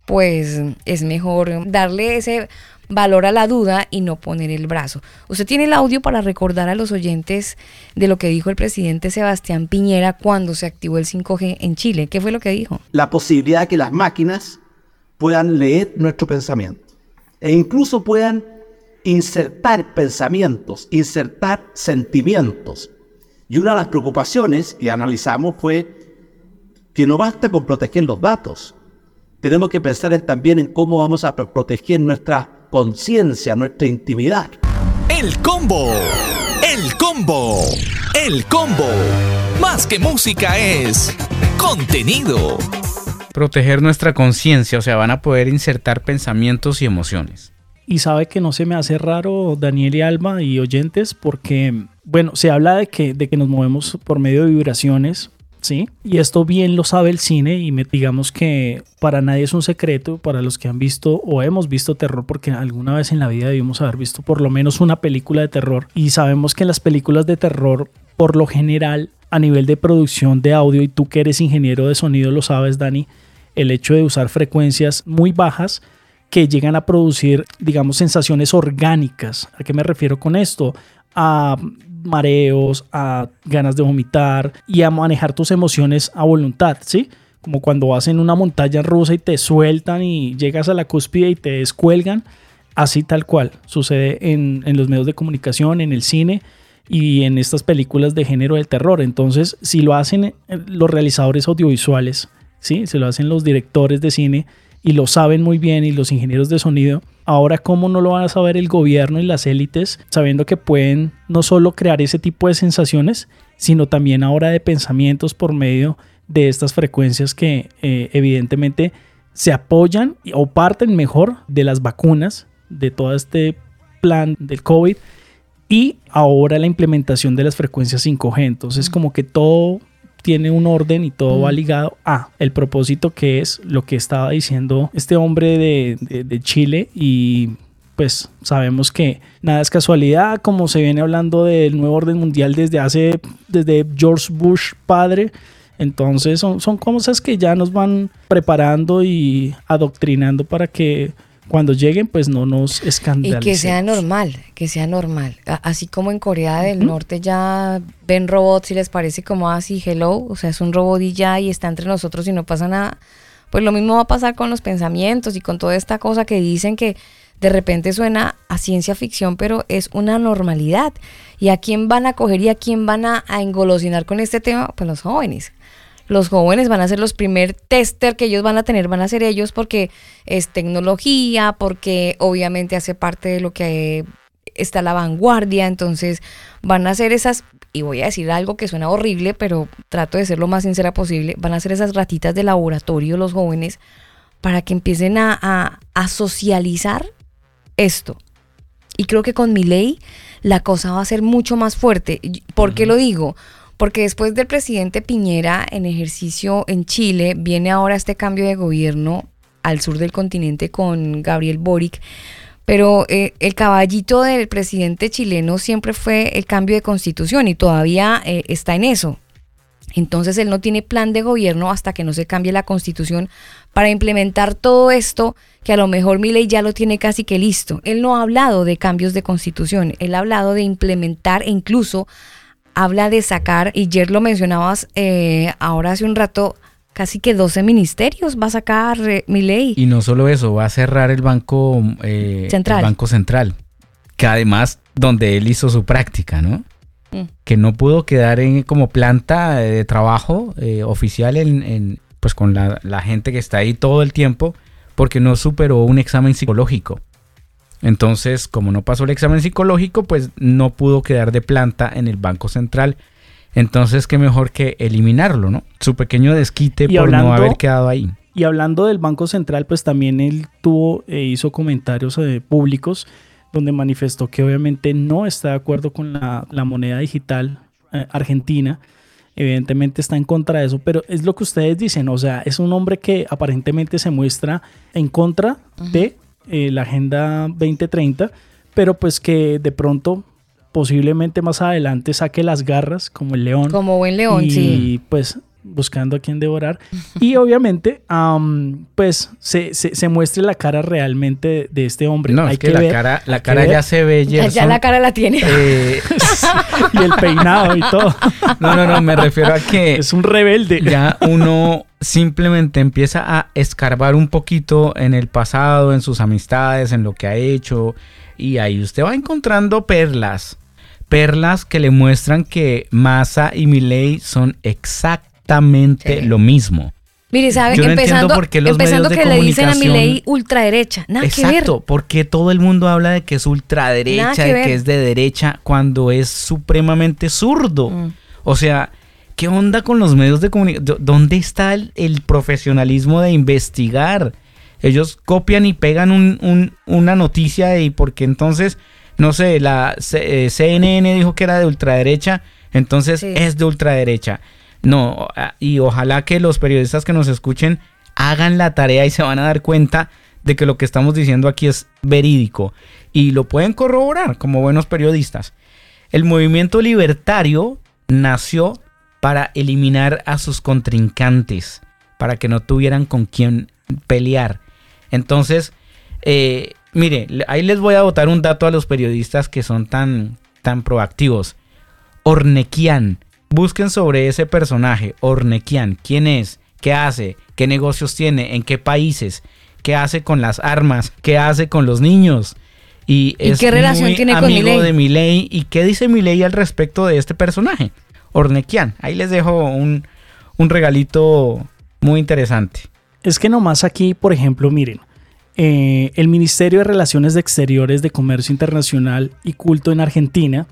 pues es mejor darle ese valor a la duda y no poner el brazo. Usted tiene el audio para recordar a los oyentes de lo que dijo el presidente Sebastián Piñera cuando se activó el 5G en Chile. ¿Qué fue lo que dijo? La posibilidad de que las máquinas puedan leer nuestro pensamiento e incluso puedan insertar pensamientos, insertar sentimientos y una de las preocupaciones que analizamos fue que no basta con proteger los datos. Tenemos que pensar también en cómo vamos a proteger nuestra conciencia, nuestra intimidad. El combo. El combo. El combo. Más que música es contenido. Proteger nuestra conciencia, o sea, van a poder insertar pensamientos y emociones. Y sabe que no se me hace raro, Daniel y Alma y oyentes, porque bueno, se habla de que, de que nos movemos por medio de vibraciones, ¿sí? Y esto bien lo sabe el cine y me, digamos que para nadie es un secreto, para los que han visto o hemos visto terror, porque alguna vez en la vida debimos haber visto por lo menos una película de terror. Y sabemos que en las películas de terror, por lo general, a nivel de producción de audio, y tú que eres ingeniero de sonido lo sabes, Dani, el hecho de usar frecuencias muy bajas que llegan a producir, digamos, sensaciones orgánicas. ¿A qué me refiero con esto? A mareos, a ganas de vomitar y a manejar tus emociones a voluntad, ¿sí? Como cuando vas en una montaña rusa y te sueltan y llegas a la cúspide y te descuelgan, así tal cual sucede en, los medios de comunicación, en el cine y en estas películas de género del terror. Entonces, si lo hacen eh, los realizadores audiovisuales, ¿sí? Si lo hacen los directores de cine y lo saben muy bien y los ingenieros de sonido, Ahora, ¿cómo no lo van a saber el gobierno y las élites, sabiendo que pueden no solo crear ese tipo de sensaciones, sino también ahora de pensamientos por medio de estas frecuencias que eh, evidentemente se apoyan o parten mejor de las vacunas, de todo este plan del COVID y ahora la implementación de las frecuencias 5G. Entonces, como que todo tiene un orden y todo va ligado a el propósito que es lo que estaba diciendo este hombre de, de Chile y pues sabemos que nada es casualidad, como se viene hablando del nuevo orden mundial desde hace, desde George Bush padre. Entonces son, son cosas que ya nos van preparando y adoctrinando para que cuando lleguen pues no nos escandalicen. Y que sea normal, que sea normal. Así como en Corea del Norte ya ven robots y les parece como así, hello, o sea, es un robot y ya y está entre nosotros y no pasa nada. Pues lo mismo va a pasar con los pensamientos y con toda esta cosa que dicen que de repente suena a ciencia ficción, pero es una normalidad. ¿Y a quién van a coger y a quién van a, engolosinar con este tema? Pues los jóvenes. Los jóvenes van a ser los primer tester que ellos van a tener, van a ser ellos porque es tecnología, porque obviamente hace parte de lo que está la vanguardia, entonces van a ser esas, y voy a decir algo que suena horrible, pero trato de ser lo más sincera posible, van a ser esas ratitas de laboratorio los jóvenes para que empiecen a, a socializar esto. Y creo que con mi ley la cosa va a ser mucho más fuerte. ¿Por qué lo digo? Porque después del presidente Piñera en ejercicio en Chile, viene ahora este cambio de gobierno al sur del continente con Gabriel Boric. Pero eh, el caballito del presidente chileno siempre fue el cambio de constitución y todavía eh, está en eso. Entonces él no tiene plan de gobierno hasta que no se cambie la constitución para implementar todo esto que a lo mejor mi ley ya lo tiene casi que listo. Él no ha hablado de cambios de constitución, él ha hablado de implementar e incluso habla de sacar, y ayer lo mencionabas eh, ahora hace un rato, casi que 12 ministerios va a sacar eh, mi ley. Y no solo eso, va a cerrar el Banco, eh, Central. El banco Central, que además donde él hizo su práctica, ¿no? Mm. que no pudo quedar en, como planta de trabajo oficial en, pues con la, gente que está ahí todo el tiempo porque no superó un examen psicológico. Entonces, como no pasó el examen psicológico, pues no pudo quedar de planta en el Banco Central. Entonces, qué mejor que eliminarlo, ¿no? Su pequeño desquite por no haber quedado ahí. Y hablando del Banco Central, pues también él tuvo, e hizo comentarios eh, públicos donde manifestó que obviamente no está de acuerdo con la, moneda digital eh, argentina. Evidentemente está en contra de eso, pero es lo que ustedes dicen, o sea, es un hombre que aparentemente se muestra en contra de eh, la Agenda 2030, pero pues que de pronto posiblemente más adelante saque las garras como el león. Como buen león, sí. Y pues buscando a quien devorar. Y obviamente, pues se, se, muestre la cara realmente de este hombre. No, hay que, la cara, la cara ya se ve. Ya la cara la tiene. Eh, [laughs] y el peinado y todo. [laughs] No, no, no, me refiero a que. Es un rebelde. Ya uno simplemente empieza a escarbar un poquito en el pasado, en sus amistades, en lo que ha hecho. Y ahí usted va encontrando perlas perlas que le muestran que Massa y Milei son exactamente lo mismo. Mire, ¿sabe? empezando, empezando que le dicen a mi ley ultraderecha. Nada exacto, que ver. porque todo el mundo habla de que es ultraderecha, de que es de derecha, cuando es supremamente zurdo. Mm. O sea, ¿qué onda con los medios de comunicación? ¿Dónde está el, profesionalismo de investigar? Ellos copian y pegan una noticia y porque entonces, no sé, la CNN eh, dijo que era de ultraderecha, entonces es de ultraderecha. No, y ojalá que los periodistas que nos escuchen hagan la tarea y se van a dar cuenta de que lo que estamos diciendo aquí es verídico y lo pueden corroborar como buenos periodistas. El movimiento libertario nació para eliminar a sus contrincantes, para que no tuvieran con quién pelear. Entonces, eh, mire, ahí les voy a botar un dato a los periodistas que son tan, tan proactivos. Ornequian Busquen sobre ese personaje, Ornequian, quién es, qué hace, qué negocios tiene, en qué países, qué hace con las armas, qué hace con los niños. Y, es qué relación tiene amigo con de Milei. ¿Y qué dice Milei al respecto de este personaje? Ornequian. Ahí les dejo un, regalito muy interesante. Es que nomás aquí, por ejemplo, miren, eh, el Ministerio de Relaciones Exteriores de Comercio Internacional y Culto en Argentina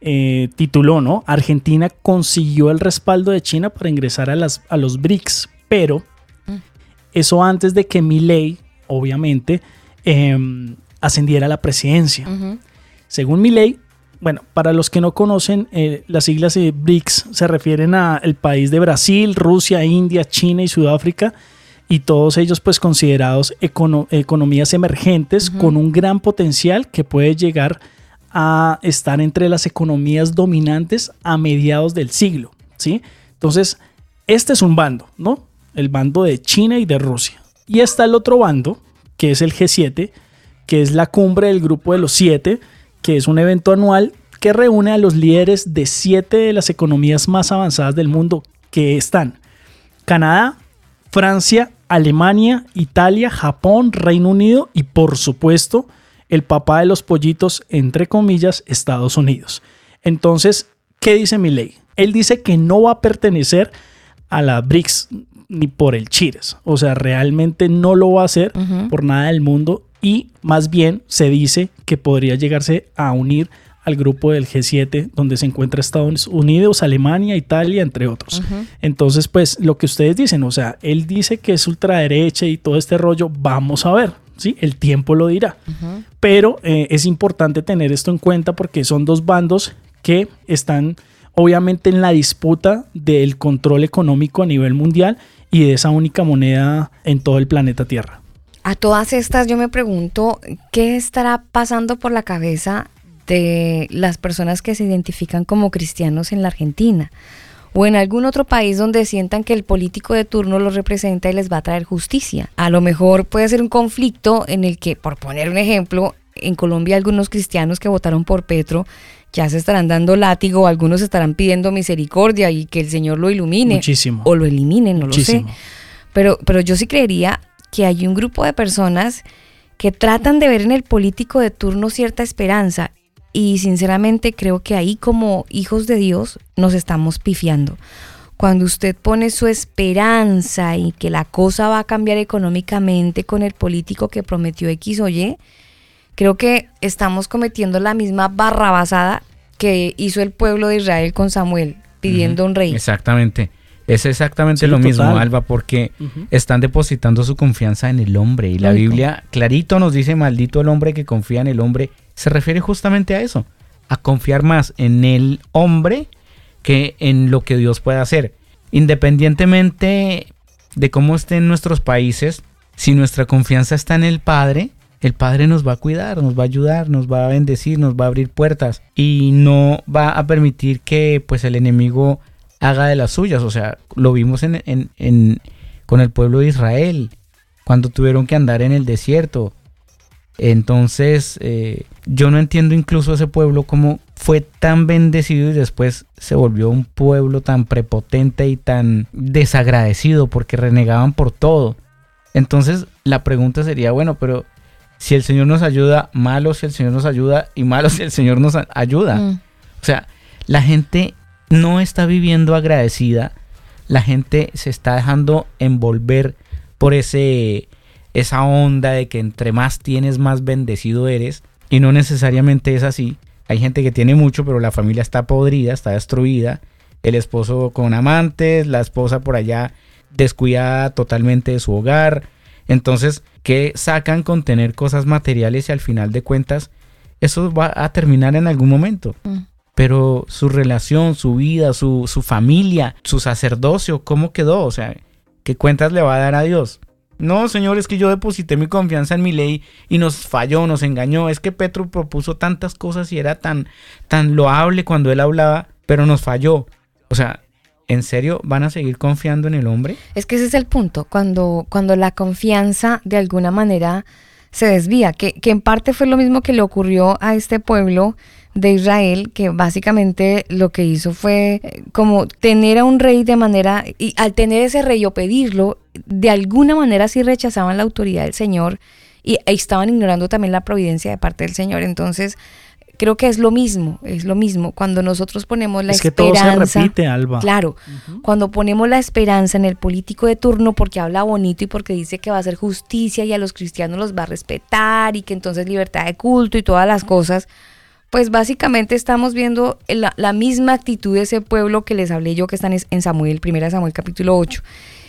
eh, tituló, ¿no? Argentina consiguió el respaldo de China para ingresar a, las, a los BRICS, pero mm. eso antes de que Milei, obviamente, em, ascendiera a la presidencia. Según Milley, bueno, para los que no conocen, eh, las siglas de BRICS se refieren a el país de Brasil, Rusia, India, China y Sudáfrica, y todos ellos pues considerados economías emergentes con un gran potencial que puede llegar a estar entre las economías dominantes a mediados del siglo, ¿sí? Entonces, este es un bando, ¿no? El bando de China y de Rusia. Y está el otro bando, que es el G7, que es la cumbre del grupo de los siete, que es un evento anual que reúne a los líderes de siete de las economías más avanzadas del mundo, que están Canadá, Francia, Alemania, Italia, Japón, Reino Unido y por supuesto el papá de los pollitos, entre comillas, Estados Unidos. Entonces, ¿qué dice mi ley? Él dice que no va a pertenecer a la BRICS ni por el Chires. O sea, realmente no lo va a hacer por nada del mundo y más bien se dice que podría llegarse a unir al grupo del G7 donde se encuentra Estados Unidos, Alemania, Italia, entre otros. Entonces, pues lo que ustedes dicen, o sea, él dice que es ultraderecha y todo este rollo, vamos a ver, ¿sí? El tiempo lo dirá. Pero eh, es importante tener esto en cuenta porque son dos bandos que están obviamente en la disputa del control económico a nivel mundial y de esa única moneda en todo el planeta Tierra. A todas estas yo me pregunto, ¿qué estará pasando por la cabeza de las personas que se identifican como cristianos en la Argentina? o en algún otro país donde sientan que el político de turno los representa y les va a traer justicia. A lo mejor puede ser un conflicto en el que, por poner un ejemplo, en Colombia algunos cristianos que votaron por Petro ya se estarán dando látigo, algunos estarán pidiendo misericordia y que el Señor lo ilumine. Muchísimo. O lo elimine, no lo sé. Pero, pero yo sí creería que hay un grupo de personas que tratan de ver en el político de turno cierta esperanza y sinceramente creo que ahí como hijos de Dios nos estamos pifiando. Cuando usted pone su esperanza y que la cosa va a cambiar económicamente con el político que prometió X o Y, creo que estamos cometiendo la misma barrabasada que hizo el pueblo de Israel con Samuel, pidiendo un rey. Exactamente. Es exactamente lo mismo, Alba, porque están depositando su confianza en el hombre. Y la Biblia clarito nos dice, maldito el hombre que confía en el hombre. Se refiere justamente a eso, a confiar más en el hombre que en lo que Dios puede hacer. Independientemente de cómo estén nuestros países, si nuestra confianza está en el Padre, el Padre nos va a cuidar, nos va a ayudar, nos va a bendecir, nos va a abrir puertas y no va a permitir que pues el enemigo haga de las suyas. O sea, lo vimos en, en, con el pueblo de Israel, cuando tuvieron que andar en el desierto. Entonces, eh, yo no entiendo incluso ese pueblo cómo fue tan bendecido y después se volvió un pueblo tan prepotente y tan desagradecido porque renegaban por todo. Entonces, la pregunta sería, bueno, pero si el Señor nos ayuda, malo si el Señor nos ayuda y malo si el Señor nos ayuda. Mm. O sea, la gente no está viviendo agradecida, la gente se está dejando envolver por ese esa onda de que entre más tienes más bendecido eres y no necesariamente es así. Hay gente que tiene mucho, pero la familia está podrida, está destruida, el esposo con amantes, la esposa por allá descuidada totalmente de su hogar. Entonces, ¿qué sacan con tener cosas materiales y al final de cuentas eso va a terminar en algún momento? Mm pero su relación, su vida, su, familia, su sacerdocio, ¿cómo quedó? O sea, ¿qué cuentas le va a dar a Dios? No, señor, es que yo deposité mi confianza en mi ley y nos falló, nos engañó. Es que Petro propuso tantas cosas y era tan, tan loable cuando él hablaba, pero nos falló. O sea, ¿en serio van a seguir confiando en el hombre? Es que ese es el punto, cuando, cuando la confianza de alguna manera se desvía, que, que en parte fue lo mismo que le ocurrió a este pueblo de Israel, que básicamente lo que hizo fue eh, como tener a un rey de manera, y al tener ese rey o pedirlo, de alguna manera sí rechazaban la autoridad del Señor y e estaban ignorando también la providencia de parte del Señor. Entonces, creo que es lo mismo, es lo mismo. Cuando nosotros ponemos la esperanza. Que todo se repite, Alba. Claro, cuando ponemos la esperanza en el político de turno porque habla bonito y porque dice que va a hacer justicia y a los cristianos los va a respetar y que entonces libertad de culto y todas las cosas pues básicamente estamos viendo la, misma actitud de ese pueblo que les hablé yo que están en Samuel, 1 Samuel capítulo 8.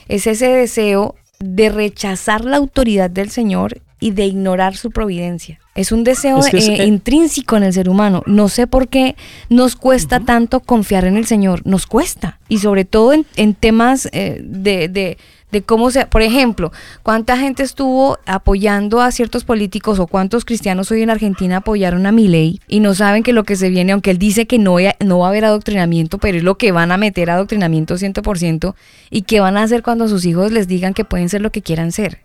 Es ese deseo de rechazar la autoridad del Señor y de ignorar su providencia. Es un deseo eh, intrínseco en el ser humano. No sé por qué nos cuesta tanto confiar en el Señor. Nos cuesta. Y sobre todo en, temas eh, de, de, de, cómo se... Por ejemplo, ¿cuánta gente estuvo apoyando a ciertos políticos o cuántos cristianos hoy en Argentina apoyaron a Milei y no saben que lo que se viene, aunque él dice que no, no va a haber adoctrinamiento, pero es lo que van a meter adoctrinamiento 100% y que van a hacer cuando sus hijos les digan que pueden ser lo que quieran ser?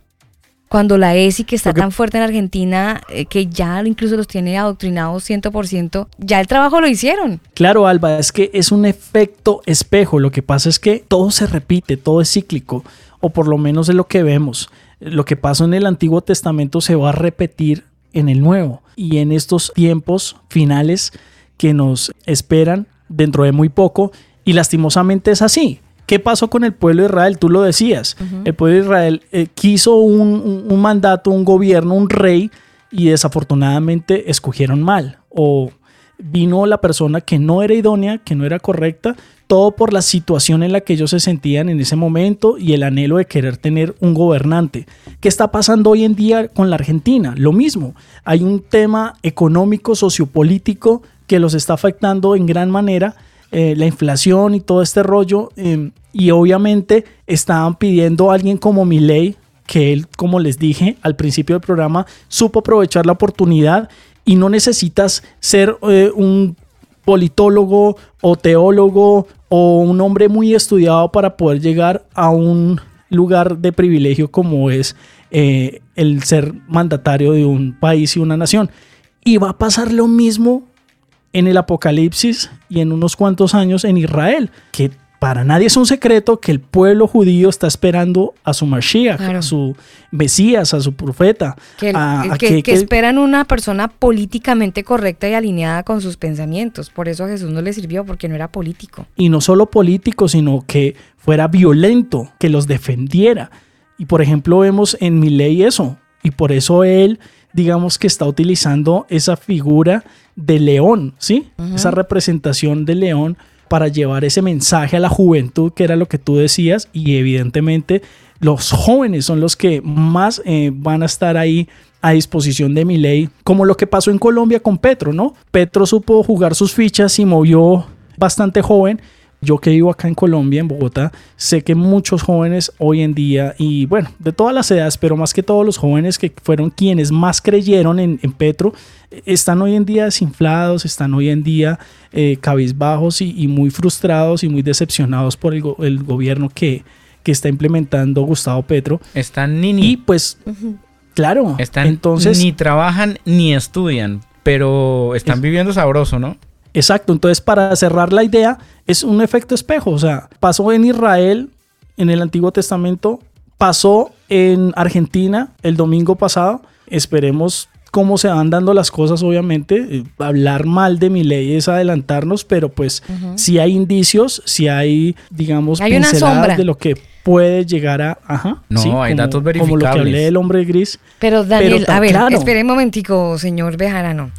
Cuando la ESI, que está tan fuerte en Argentina, eh, que ya incluso los tiene adoctrinados 100%, ya el trabajo lo hicieron. Claro, Alba, es que es un efecto espejo. Lo que pasa es que todo se repite, todo es cíclico, o por lo menos es lo que vemos. Lo que pasó en el Antiguo Testamento se va a repetir en el Nuevo. Y en estos tiempos finales que nos esperan dentro de muy poco, y lastimosamente es así. ¿Qué pasó con el pueblo de Israel? Tú lo decías. El pueblo de Israel eh, quiso un, mandato, un gobierno, un rey y desafortunadamente escogieron mal. O vino la persona que no era idónea, que no era correcta, todo por la situación en la que ellos se sentían en ese momento y el anhelo de querer tener un gobernante. ¿Qué está pasando hoy en día con la Argentina? Lo mismo. Hay un tema económico, sociopolítico que los está afectando en gran manera eh, la inflación y todo este rollo. Em, y obviamente estaban pidiendo a alguien como Milei, que él, como les dije al principio del programa, supo aprovechar la oportunidad y no necesitas ser eh, un politólogo o teólogo o un hombre muy estudiado para poder llegar a un lugar de privilegio como es eh, el ser mandatario de un país y una nación. Y va a pasar lo mismo en el Apocalipsis y en unos cuantos años en Israel, que para nadie es un secreto que el pueblo judío está esperando a su Mashiach, a su Mesías, a su profeta. Que, esperan una persona políticamente correcta y alineada con sus pensamientos. Por eso a Jesús no le sirvió, porque no era político. Y no solo político, sino que fuera violento, que los defendiera. Y por ejemplo vemos en mi ley eso. Y por eso él, digamos que está utilizando esa figura de león, ¿sí? Esa representación de león para llevar ese mensaje a la juventud, que era lo que tú decías, y evidentemente los jóvenes son los que más eh, van a estar ahí a disposición de mi ley, como lo que pasó en Colombia con Petro, ¿no? Petro supo jugar sus fichas y movió bastante joven yo que vivo acá en Colombia, en Bogotá, sé que muchos jóvenes hoy en día, y bueno, de todas las edades, pero más que todos los jóvenes que fueron quienes más creyeron en, Petro, están hoy en día desinflados, están hoy en día eh, cabizbajos y, muy frustrados y muy decepcionados por el, gobierno que, que, está implementando Gustavo Petro. Están ni ni. Y pues, claro, están entonces ni trabajan ni estudian, pero están viviendo sabroso, ¿no? Exacto, entonces para cerrar la idea, es un efecto espejo, o sea, pasó en Israel en el Antiguo Testamento, pasó en Argentina el domingo pasado, esperemos cómo se van dando las cosas, obviamente, eh, hablar mal de mi ley es adelantarnos, pero pues si hay indicios, si hay, digamos, hay pinceladas de lo que puede llegar a, ajá, no, hay datos verificables. Como lo que hablé del hombre gris. Pero Daniel, a ver, espere un momentico, señor Bejarano.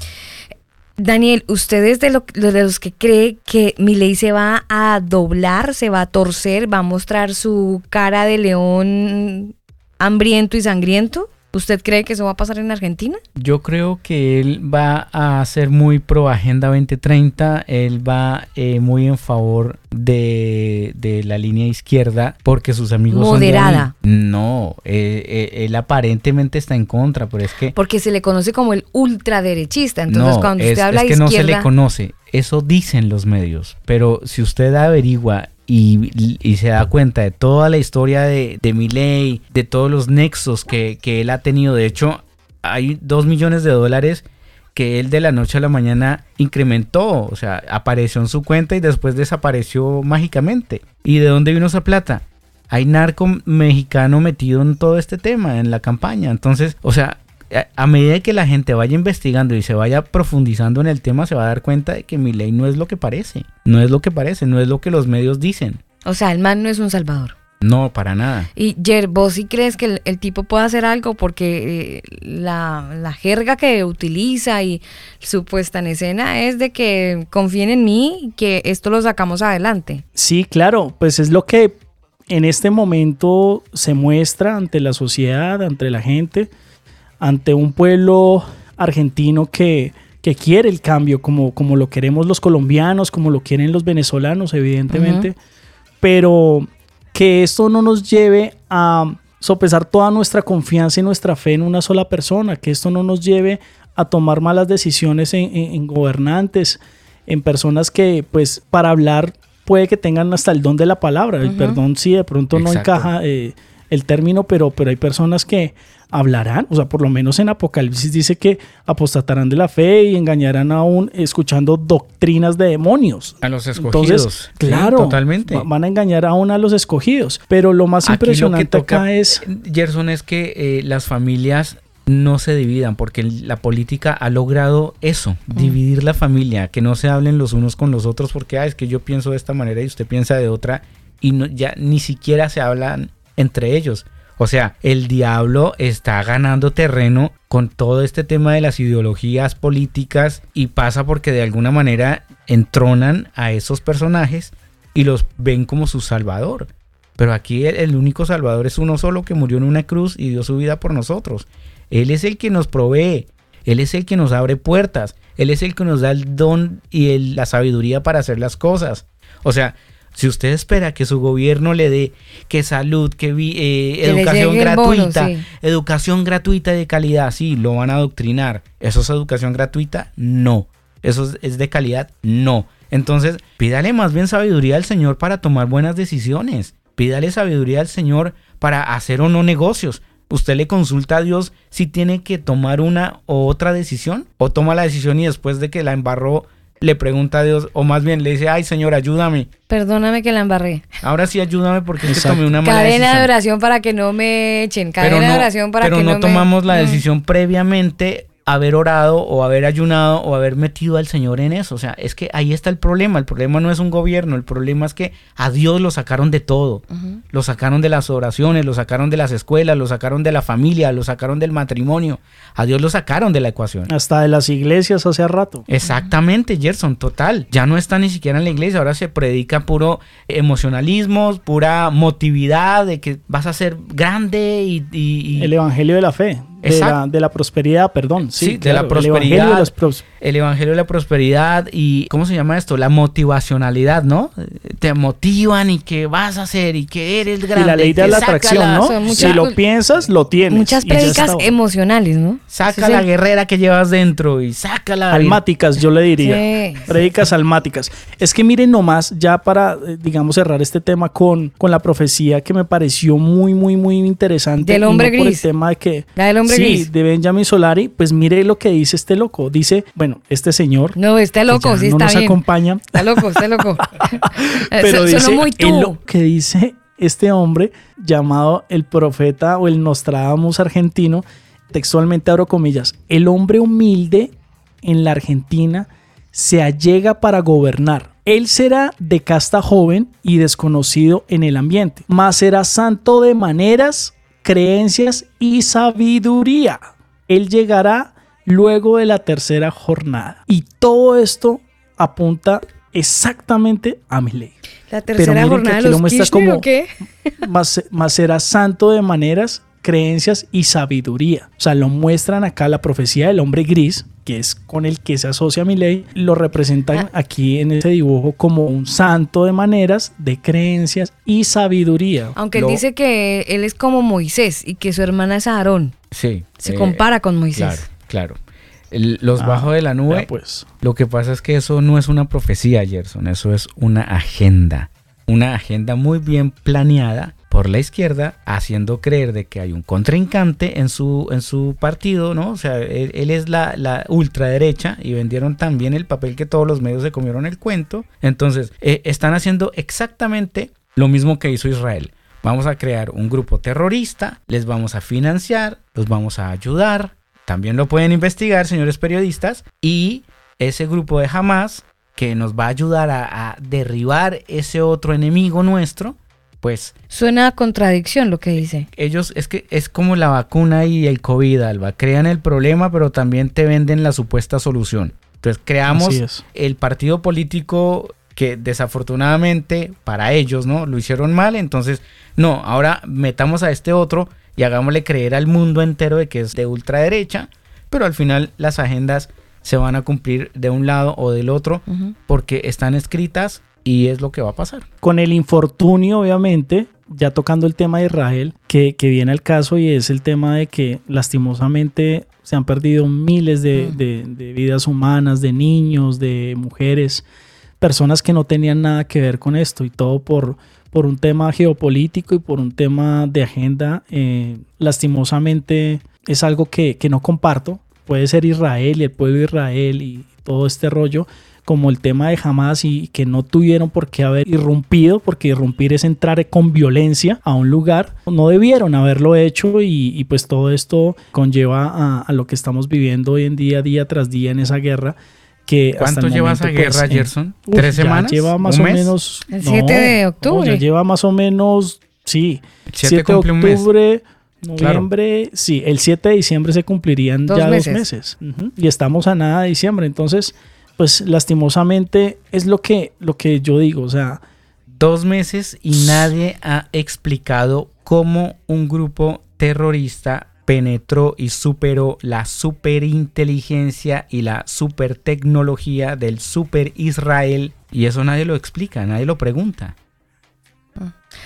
Daniel, ¿usted es de, los que cree que mi ley se va a doblar, se va a torcer, va a mostrar su cara de león hambriento y sangriento? ¿Usted cree que eso va a pasar en Argentina? Yo creo que él va a ser muy pro Agenda 2030, él va eh, muy en favor de, la línea izquierda porque sus amigos Moderada. son No, eh, eh, él aparentemente está en contra, pero es que... Porque se le conoce como el ultraderechista, entonces cuando usted habla es que no se le conoce, eso dicen los medios, pero si usted averigua y, se da cuenta de toda la historia de, de de todos los nexos que, él ha tenido. De hecho, hay dos millones de dólares que él de la noche a la mañana incrementó, o sea, apareció en su cuenta y después desapareció mágicamente. ¿Y de dónde vino esa plata? Hay narco mexicano metido en todo este tema, en la campaña. Entonces, o sea, a medida que la gente vaya investigando y se vaya profundizando en el tema, se va a dar cuenta de que mi ley no es lo que parece. No es lo que parece, no es lo que los medios dicen. O sea, el man no es un salvador. No, para nada. Y Jer, ¿vos sí crees que el, tipo puede hacer algo? Porque eh, la, jerga que utiliza y su puesta en escena es de que confíen en mí, que esto lo sacamos adelante. Sí, claro, pues es lo que en este momento se muestra ante la sociedad, ante la gente ante un pueblo argentino que, que quiere el cambio, como, como lo queremos los colombianos, como lo quieren los venezolanos, evidentemente, pero que esto no nos lleve a sopesar toda nuestra confianza y nuestra fe en una sola persona, que esto no nos lleve a tomar malas decisiones en, gobernantes, en personas que pues para hablar puede que tengan hasta el don de la palabra, el perdón sí de pronto no encaja eh, el término, pero, pero hay personas que hablarán, o sea, por lo menos en Apocalipsis dice que apostatarán de la fe y engañarán aún escuchando doctrinas de demonios. A los escogidos. claro, totalmente. Van a engañar aún a los escogidos. Pero lo más impresionante acá es... Gerson, es que eh, las familias no se dividan, porque la política ha logrado eso, dividir la familia, que no se hablen los unos con los otros, porque ah, es que yo pienso de esta manera y usted piensa de otra, y no, ya ni siquiera se hablan entre ellos. O sea, el diablo está ganando terreno con todo este tema de las ideologías políticas y pasa porque de alguna manera entronan a esos personajes y los ven como su salvador. Pero aquí el, único salvador es uno solo que murió en una cruz y dio su vida por nosotros. Él es el que nos provee, Él es el que nos abre puertas, Él es el que nos da el don y la sabiduría para hacer las cosas. O sea, si usted espera que su gobierno le dé que salud, que, eh, educación gratuita, educación gratuita de calidad, sí, lo van a adoctrinar. ¿Eso es educación gratuita? No. ¿Eso es de calidad? No. Entonces, pídale más bien sabiduría al Señor para tomar buenas decisiones. Pídale sabiduría al Señor para hacer o no negocios. Usted le consulta a Dios si tiene que tomar una u otra decisión o toma la decisión y después de que la embarró le pregunta a Dios, o más bien le dice, ay Señor, ayúdame. Perdóname que la embarré. Ahora sí ayúdame porque es que tomé una mala Cadena de oración para que no me echen. Cadena de oración para que no Pero no tomamos la decisión previamente haber orado o haber ayunado o haber metido al Señor en eso. O sea, es que ahí está el problema. El problema no es un gobierno, el problema es que a Dios lo sacaron de todo. Lo sacaron de las oraciones, lo sacaron de las escuelas, lo sacaron de la familia, lo sacaron del matrimonio. A Dios lo sacaron de la ecuación. Hasta de las iglesias hace rato. Exactamente, Gerson, total. Ya no está ni siquiera en la iglesia, ahora se predica puro emocionalismo, pura motividad de que vas a ser grande y... El evangelio de la fe de la, prosperidad, perdón. Sí, de la prosperidad. El evangelio, de la prosperidad y, ¿cómo se llama esto? La motivacionalidad, ¿no? Te motivan y que vas a hacer y que eres grande. Y la ley de la atracción, ¿no? si lo piensas, lo tienes. Muchas prédicas emocionales, ¿no? Saca la guerrera que llevas dentro y saca la... Almáticas, yo le diría. Prédicas almáticas. Es que miren nomás, ya para, eh, digamos, cerrar este tema con, con la profecía que me pareció muy, muy, muy interesante. Del hombre gris. Por el tema de que... La del hombre sí, de Benjamin Solari, pues mire lo que dice este loco. Dice, bueno, este señor. No, este loco, sí no está nos acompaña. Está loco, está loco. [laughs] [laughs] Pero dice, muy lo que dice este hombre llamado el profeta o el Nostradamus argentino, textualmente abro comillas, el hombre humilde en la Argentina se allega para gobernar. Él será de casta joven y desconocido en el ambiente, mas será santo de maneras creencias y sabiduría. Él llegará luego de la tercera jornada. Y todo esto apunta exactamente a mi ley. La tercera jornada de los como, qué? [laughs] más, más será santo de maneras creencias y sabiduría. O sea, lo muestran acá la profecía del hombre gris, que es con el que se asocia mi ley, lo representan ah. aquí en ese dibujo como un santo de maneras, de creencias y sabiduría. Aunque él dice que él es como Moisés y que su hermana es Aarón. Sí. Se compara con Moisés. Claro, claro. los ah, bajos de la nube, pues. lo que pasa es que eso no es una profecía, Gerson, eso es una agenda. Una agenda muy bien planeada por la izquierda, haciendo creer de que hay un contrincante en su, en su partido, ¿no? O sea, él, es la, la, ultraderecha y vendieron también el papel que todos los medios se comieron el cuento. Entonces, eh, están haciendo exactamente lo mismo que hizo Israel. Vamos a crear un grupo terrorista, les vamos a financiar, los vamos a ayudar, también lo pueden investigar, señores periodistas, y ese grupo de Hamas que nos va a ayudar a derribar ese otro enemigo nuestro, pues... Suena a contradicción lo que dice. Ellos, es que es como la vacuna y el COVID, Alba. Crean el problema, pero también te venden la supuesta solución. Entonces creamos el partido político que desafortunadamente para ellos, ¿no? Lo hicieron mal, entonces, no, ahora metamos a este otro y hagámosle creer al mundo entero de que es de ultraderecha, pero al final las agendas se van a cumplir de un lado o del otro porque están escritas y es lo que va a pasar. Con el infortunio, obviamente, ya tocando el tema de Israel, que, viene al caso y es el tema de que lastimosamente se han perdido miles de, de vidas humanas, de niños, de mujeres, personas que no tenían nada que ver con esto y todo por por un tema geopolítico y por un tema de agenda, eh, lastimosamente es algo que, no comparto. Puede ser Israel y el pueblo de Israel y todo este rollo, como el tema de Hamas y que no tuvieron por qué haber irrumpido, porque irrumpir es entrar con violencia a un lugar, no debieron haberlo hecho y, pues todo esto conlleva a, a, lo que estamos viviendo hoy en día, día tras día en esa guerra ¿Cuánto lleva esa pues, guerra, Gerson? ¿Tres semanas? Lleva más o menos... El 7 de octubre. lleva más o menos, sí. 7 de octubre... Noviembre, sí, el 7 de diciembre se cumplirían ya dos meses. Y estamos a nada de diciembre. Entonces, pues lastimosamente es lo que, lo que yo digo. O sea, dos meses y nadie ha explicado cómo un grupo terrorista penetró y superó la superinteligencia y la supertecnología del super Israel y eso nadie lo explica, nadie lo pregunta.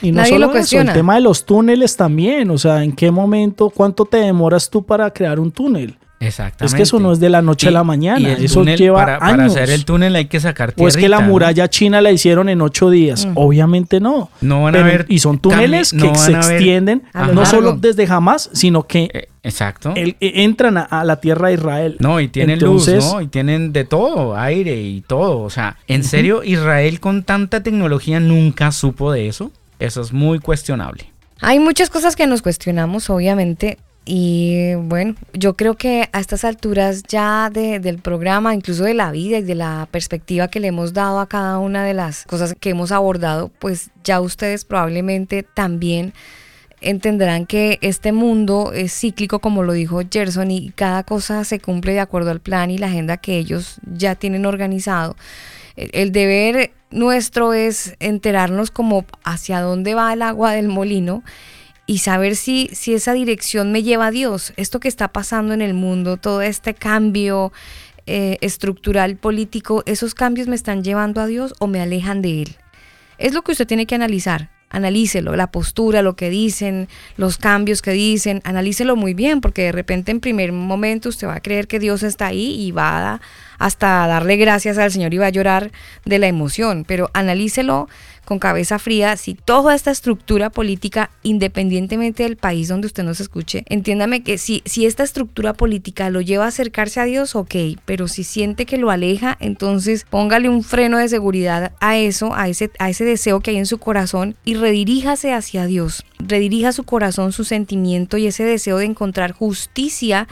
Y no solo lo eso, el tema de los túneles también, o sea, ¿en qué momento, cuánto te demoras tú para crear un túnel? Exactamente. Es que eso no es de la noche a la mañana, eso lleva para, años. Para hacer el túnel hay que sacar tierrita, O es que la muralla china la hicieron en ocho días. Mm. Obviamente no. No van a ver. Y son túneles que se extienden no solo desde jamás, sino que eh, Exacto. E, entran a, la tierra de Israel. No, y tienen luz, ¿no? Y tienen de todo, aire y todo. O sea, ¿en serio Israel con tanta tecnología nunca supo de eso? Eso es muy cuestionable. Hay muchas cosas que nos cuestionamos, obviamente, y bueno, yo creo que a estas alturas ya del programa, incluso de la vida y de la perspectiva que le hemos dado a cada una de las cosas que hemos abordado, pues ya ustedes probablemente también entenderán que este mundo es cíclico, como lo dijo Gerson, y cada cosa se cumple de acuerdo al plan y la agenda que ellos ya tienen organizado. El deber nuestro es enterarnos como hacia dónde va el agua del molino y saber si, si esa dirección me lleva a Dios. Esto que está pasando en el mundo, todo este cambio eh, estructural, político, ¿esos cambios me están llevando a Dios o me alejan de Él? Es lo que usted tiene que analizar. Analícelo, la postura, lo que dicen, los cambios que dicen, analícelo muy bien, porque de repente en primer momento usted va a creer que Dios está ahí y va a, hasta darle gracias al Señor y va a llorar de la emoción, pero analícelo con cabeza fría si toda esta estructura política, independientemente del país donde usted nos escuche, entiéndame que si, si esta estructura política lo lleva a acercarse a Dios, ok, pero si siente que lo aleja, entonces póngale un freno de seguridad a eso, a ese, a ese deseo que hay en su corazón y rediríjase hacia Dios. Redirija su corazón, su sentimiento y ese deseo de encontrar justicia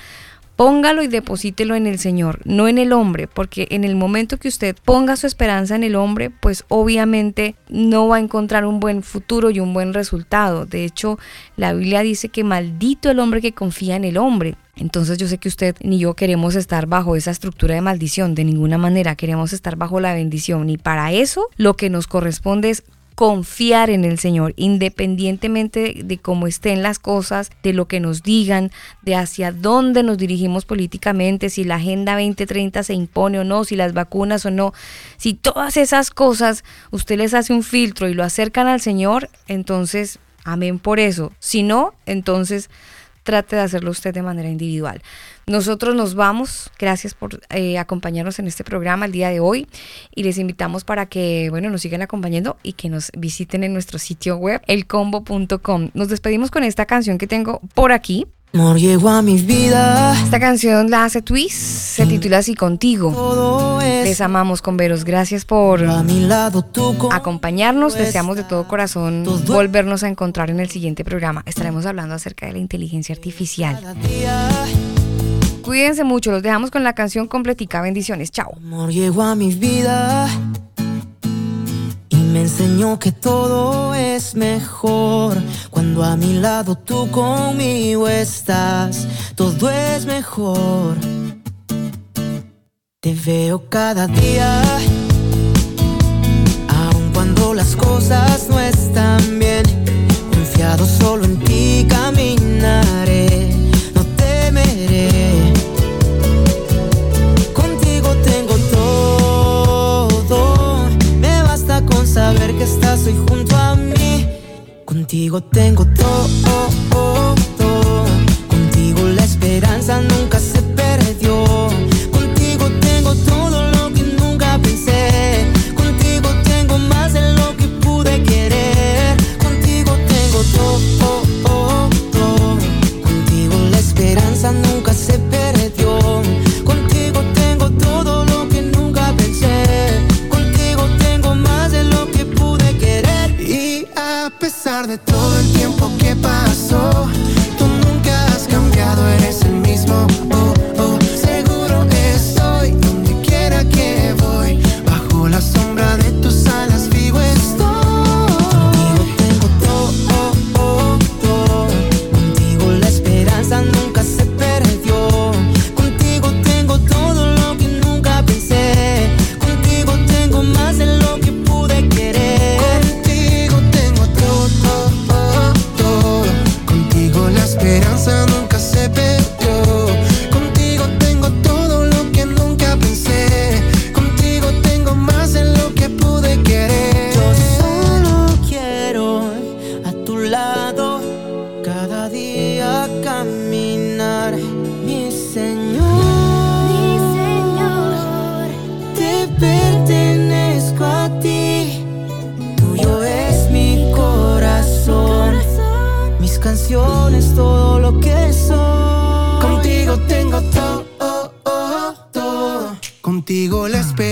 póngalo y deposítelo en el Señor, no en el hombre, porque en el momento que usted ponga su esperanza en el hombre, pues obviamente no va a encontrar un buen futuro y un buen resultado. De hecho, la Biblia dice que maldito el hombre que confía en el hombre. Entonces yo sé que usted ni yo queremos estar bajo esa estructura de maldición, de ninguna manera queremos estar bajo la bendición y para eso lo que nos corresponde es confiar en el Señor, independientemente de, cómo estén las cosas, de lo que nos digan, de hacia dónde nos dirigimos políticamente, si la Agenda 2030 se impone o no, si las vacunas o no. Si todas esas cosas usted les hace un filtro y lo acercan al Señor, entonces, amén por eso. Si no, entonces trate de hacerlo usted de manera individual. Nosotros nos vamos, gracias por eh, acompañarnos en este programa el día de hoy y les invitamos para que, bueno, nos sigan acompañando y que nos visiten en nuestro sitio web, elcombo.com. Nos despedimos con esta canción que tengo por aquí. Amor llegó a mi vida. Esta canción la hace Twist, se titula así Contigo. Les amamos con veros, gracias por acompañarnos. Deseamos de todo corazón volvernos a encontrar en el siguiente programa. Estaremos hablando acerca de la inteligencia artificial. Cuídense mucho, los dejamos con la canción completica. Bendiciones, chao. Amor llegó a mi vida y me enseñó que todo es mejor cuando a mi lado tú conmigo estás. Todo es mejor. Te veo cada día, aun cuando las cosas no están bien. Confiado solo en ti caminaré, Contigo tengo todo, todo. Contigo la esperanza nunca se perdió. contigo la espera.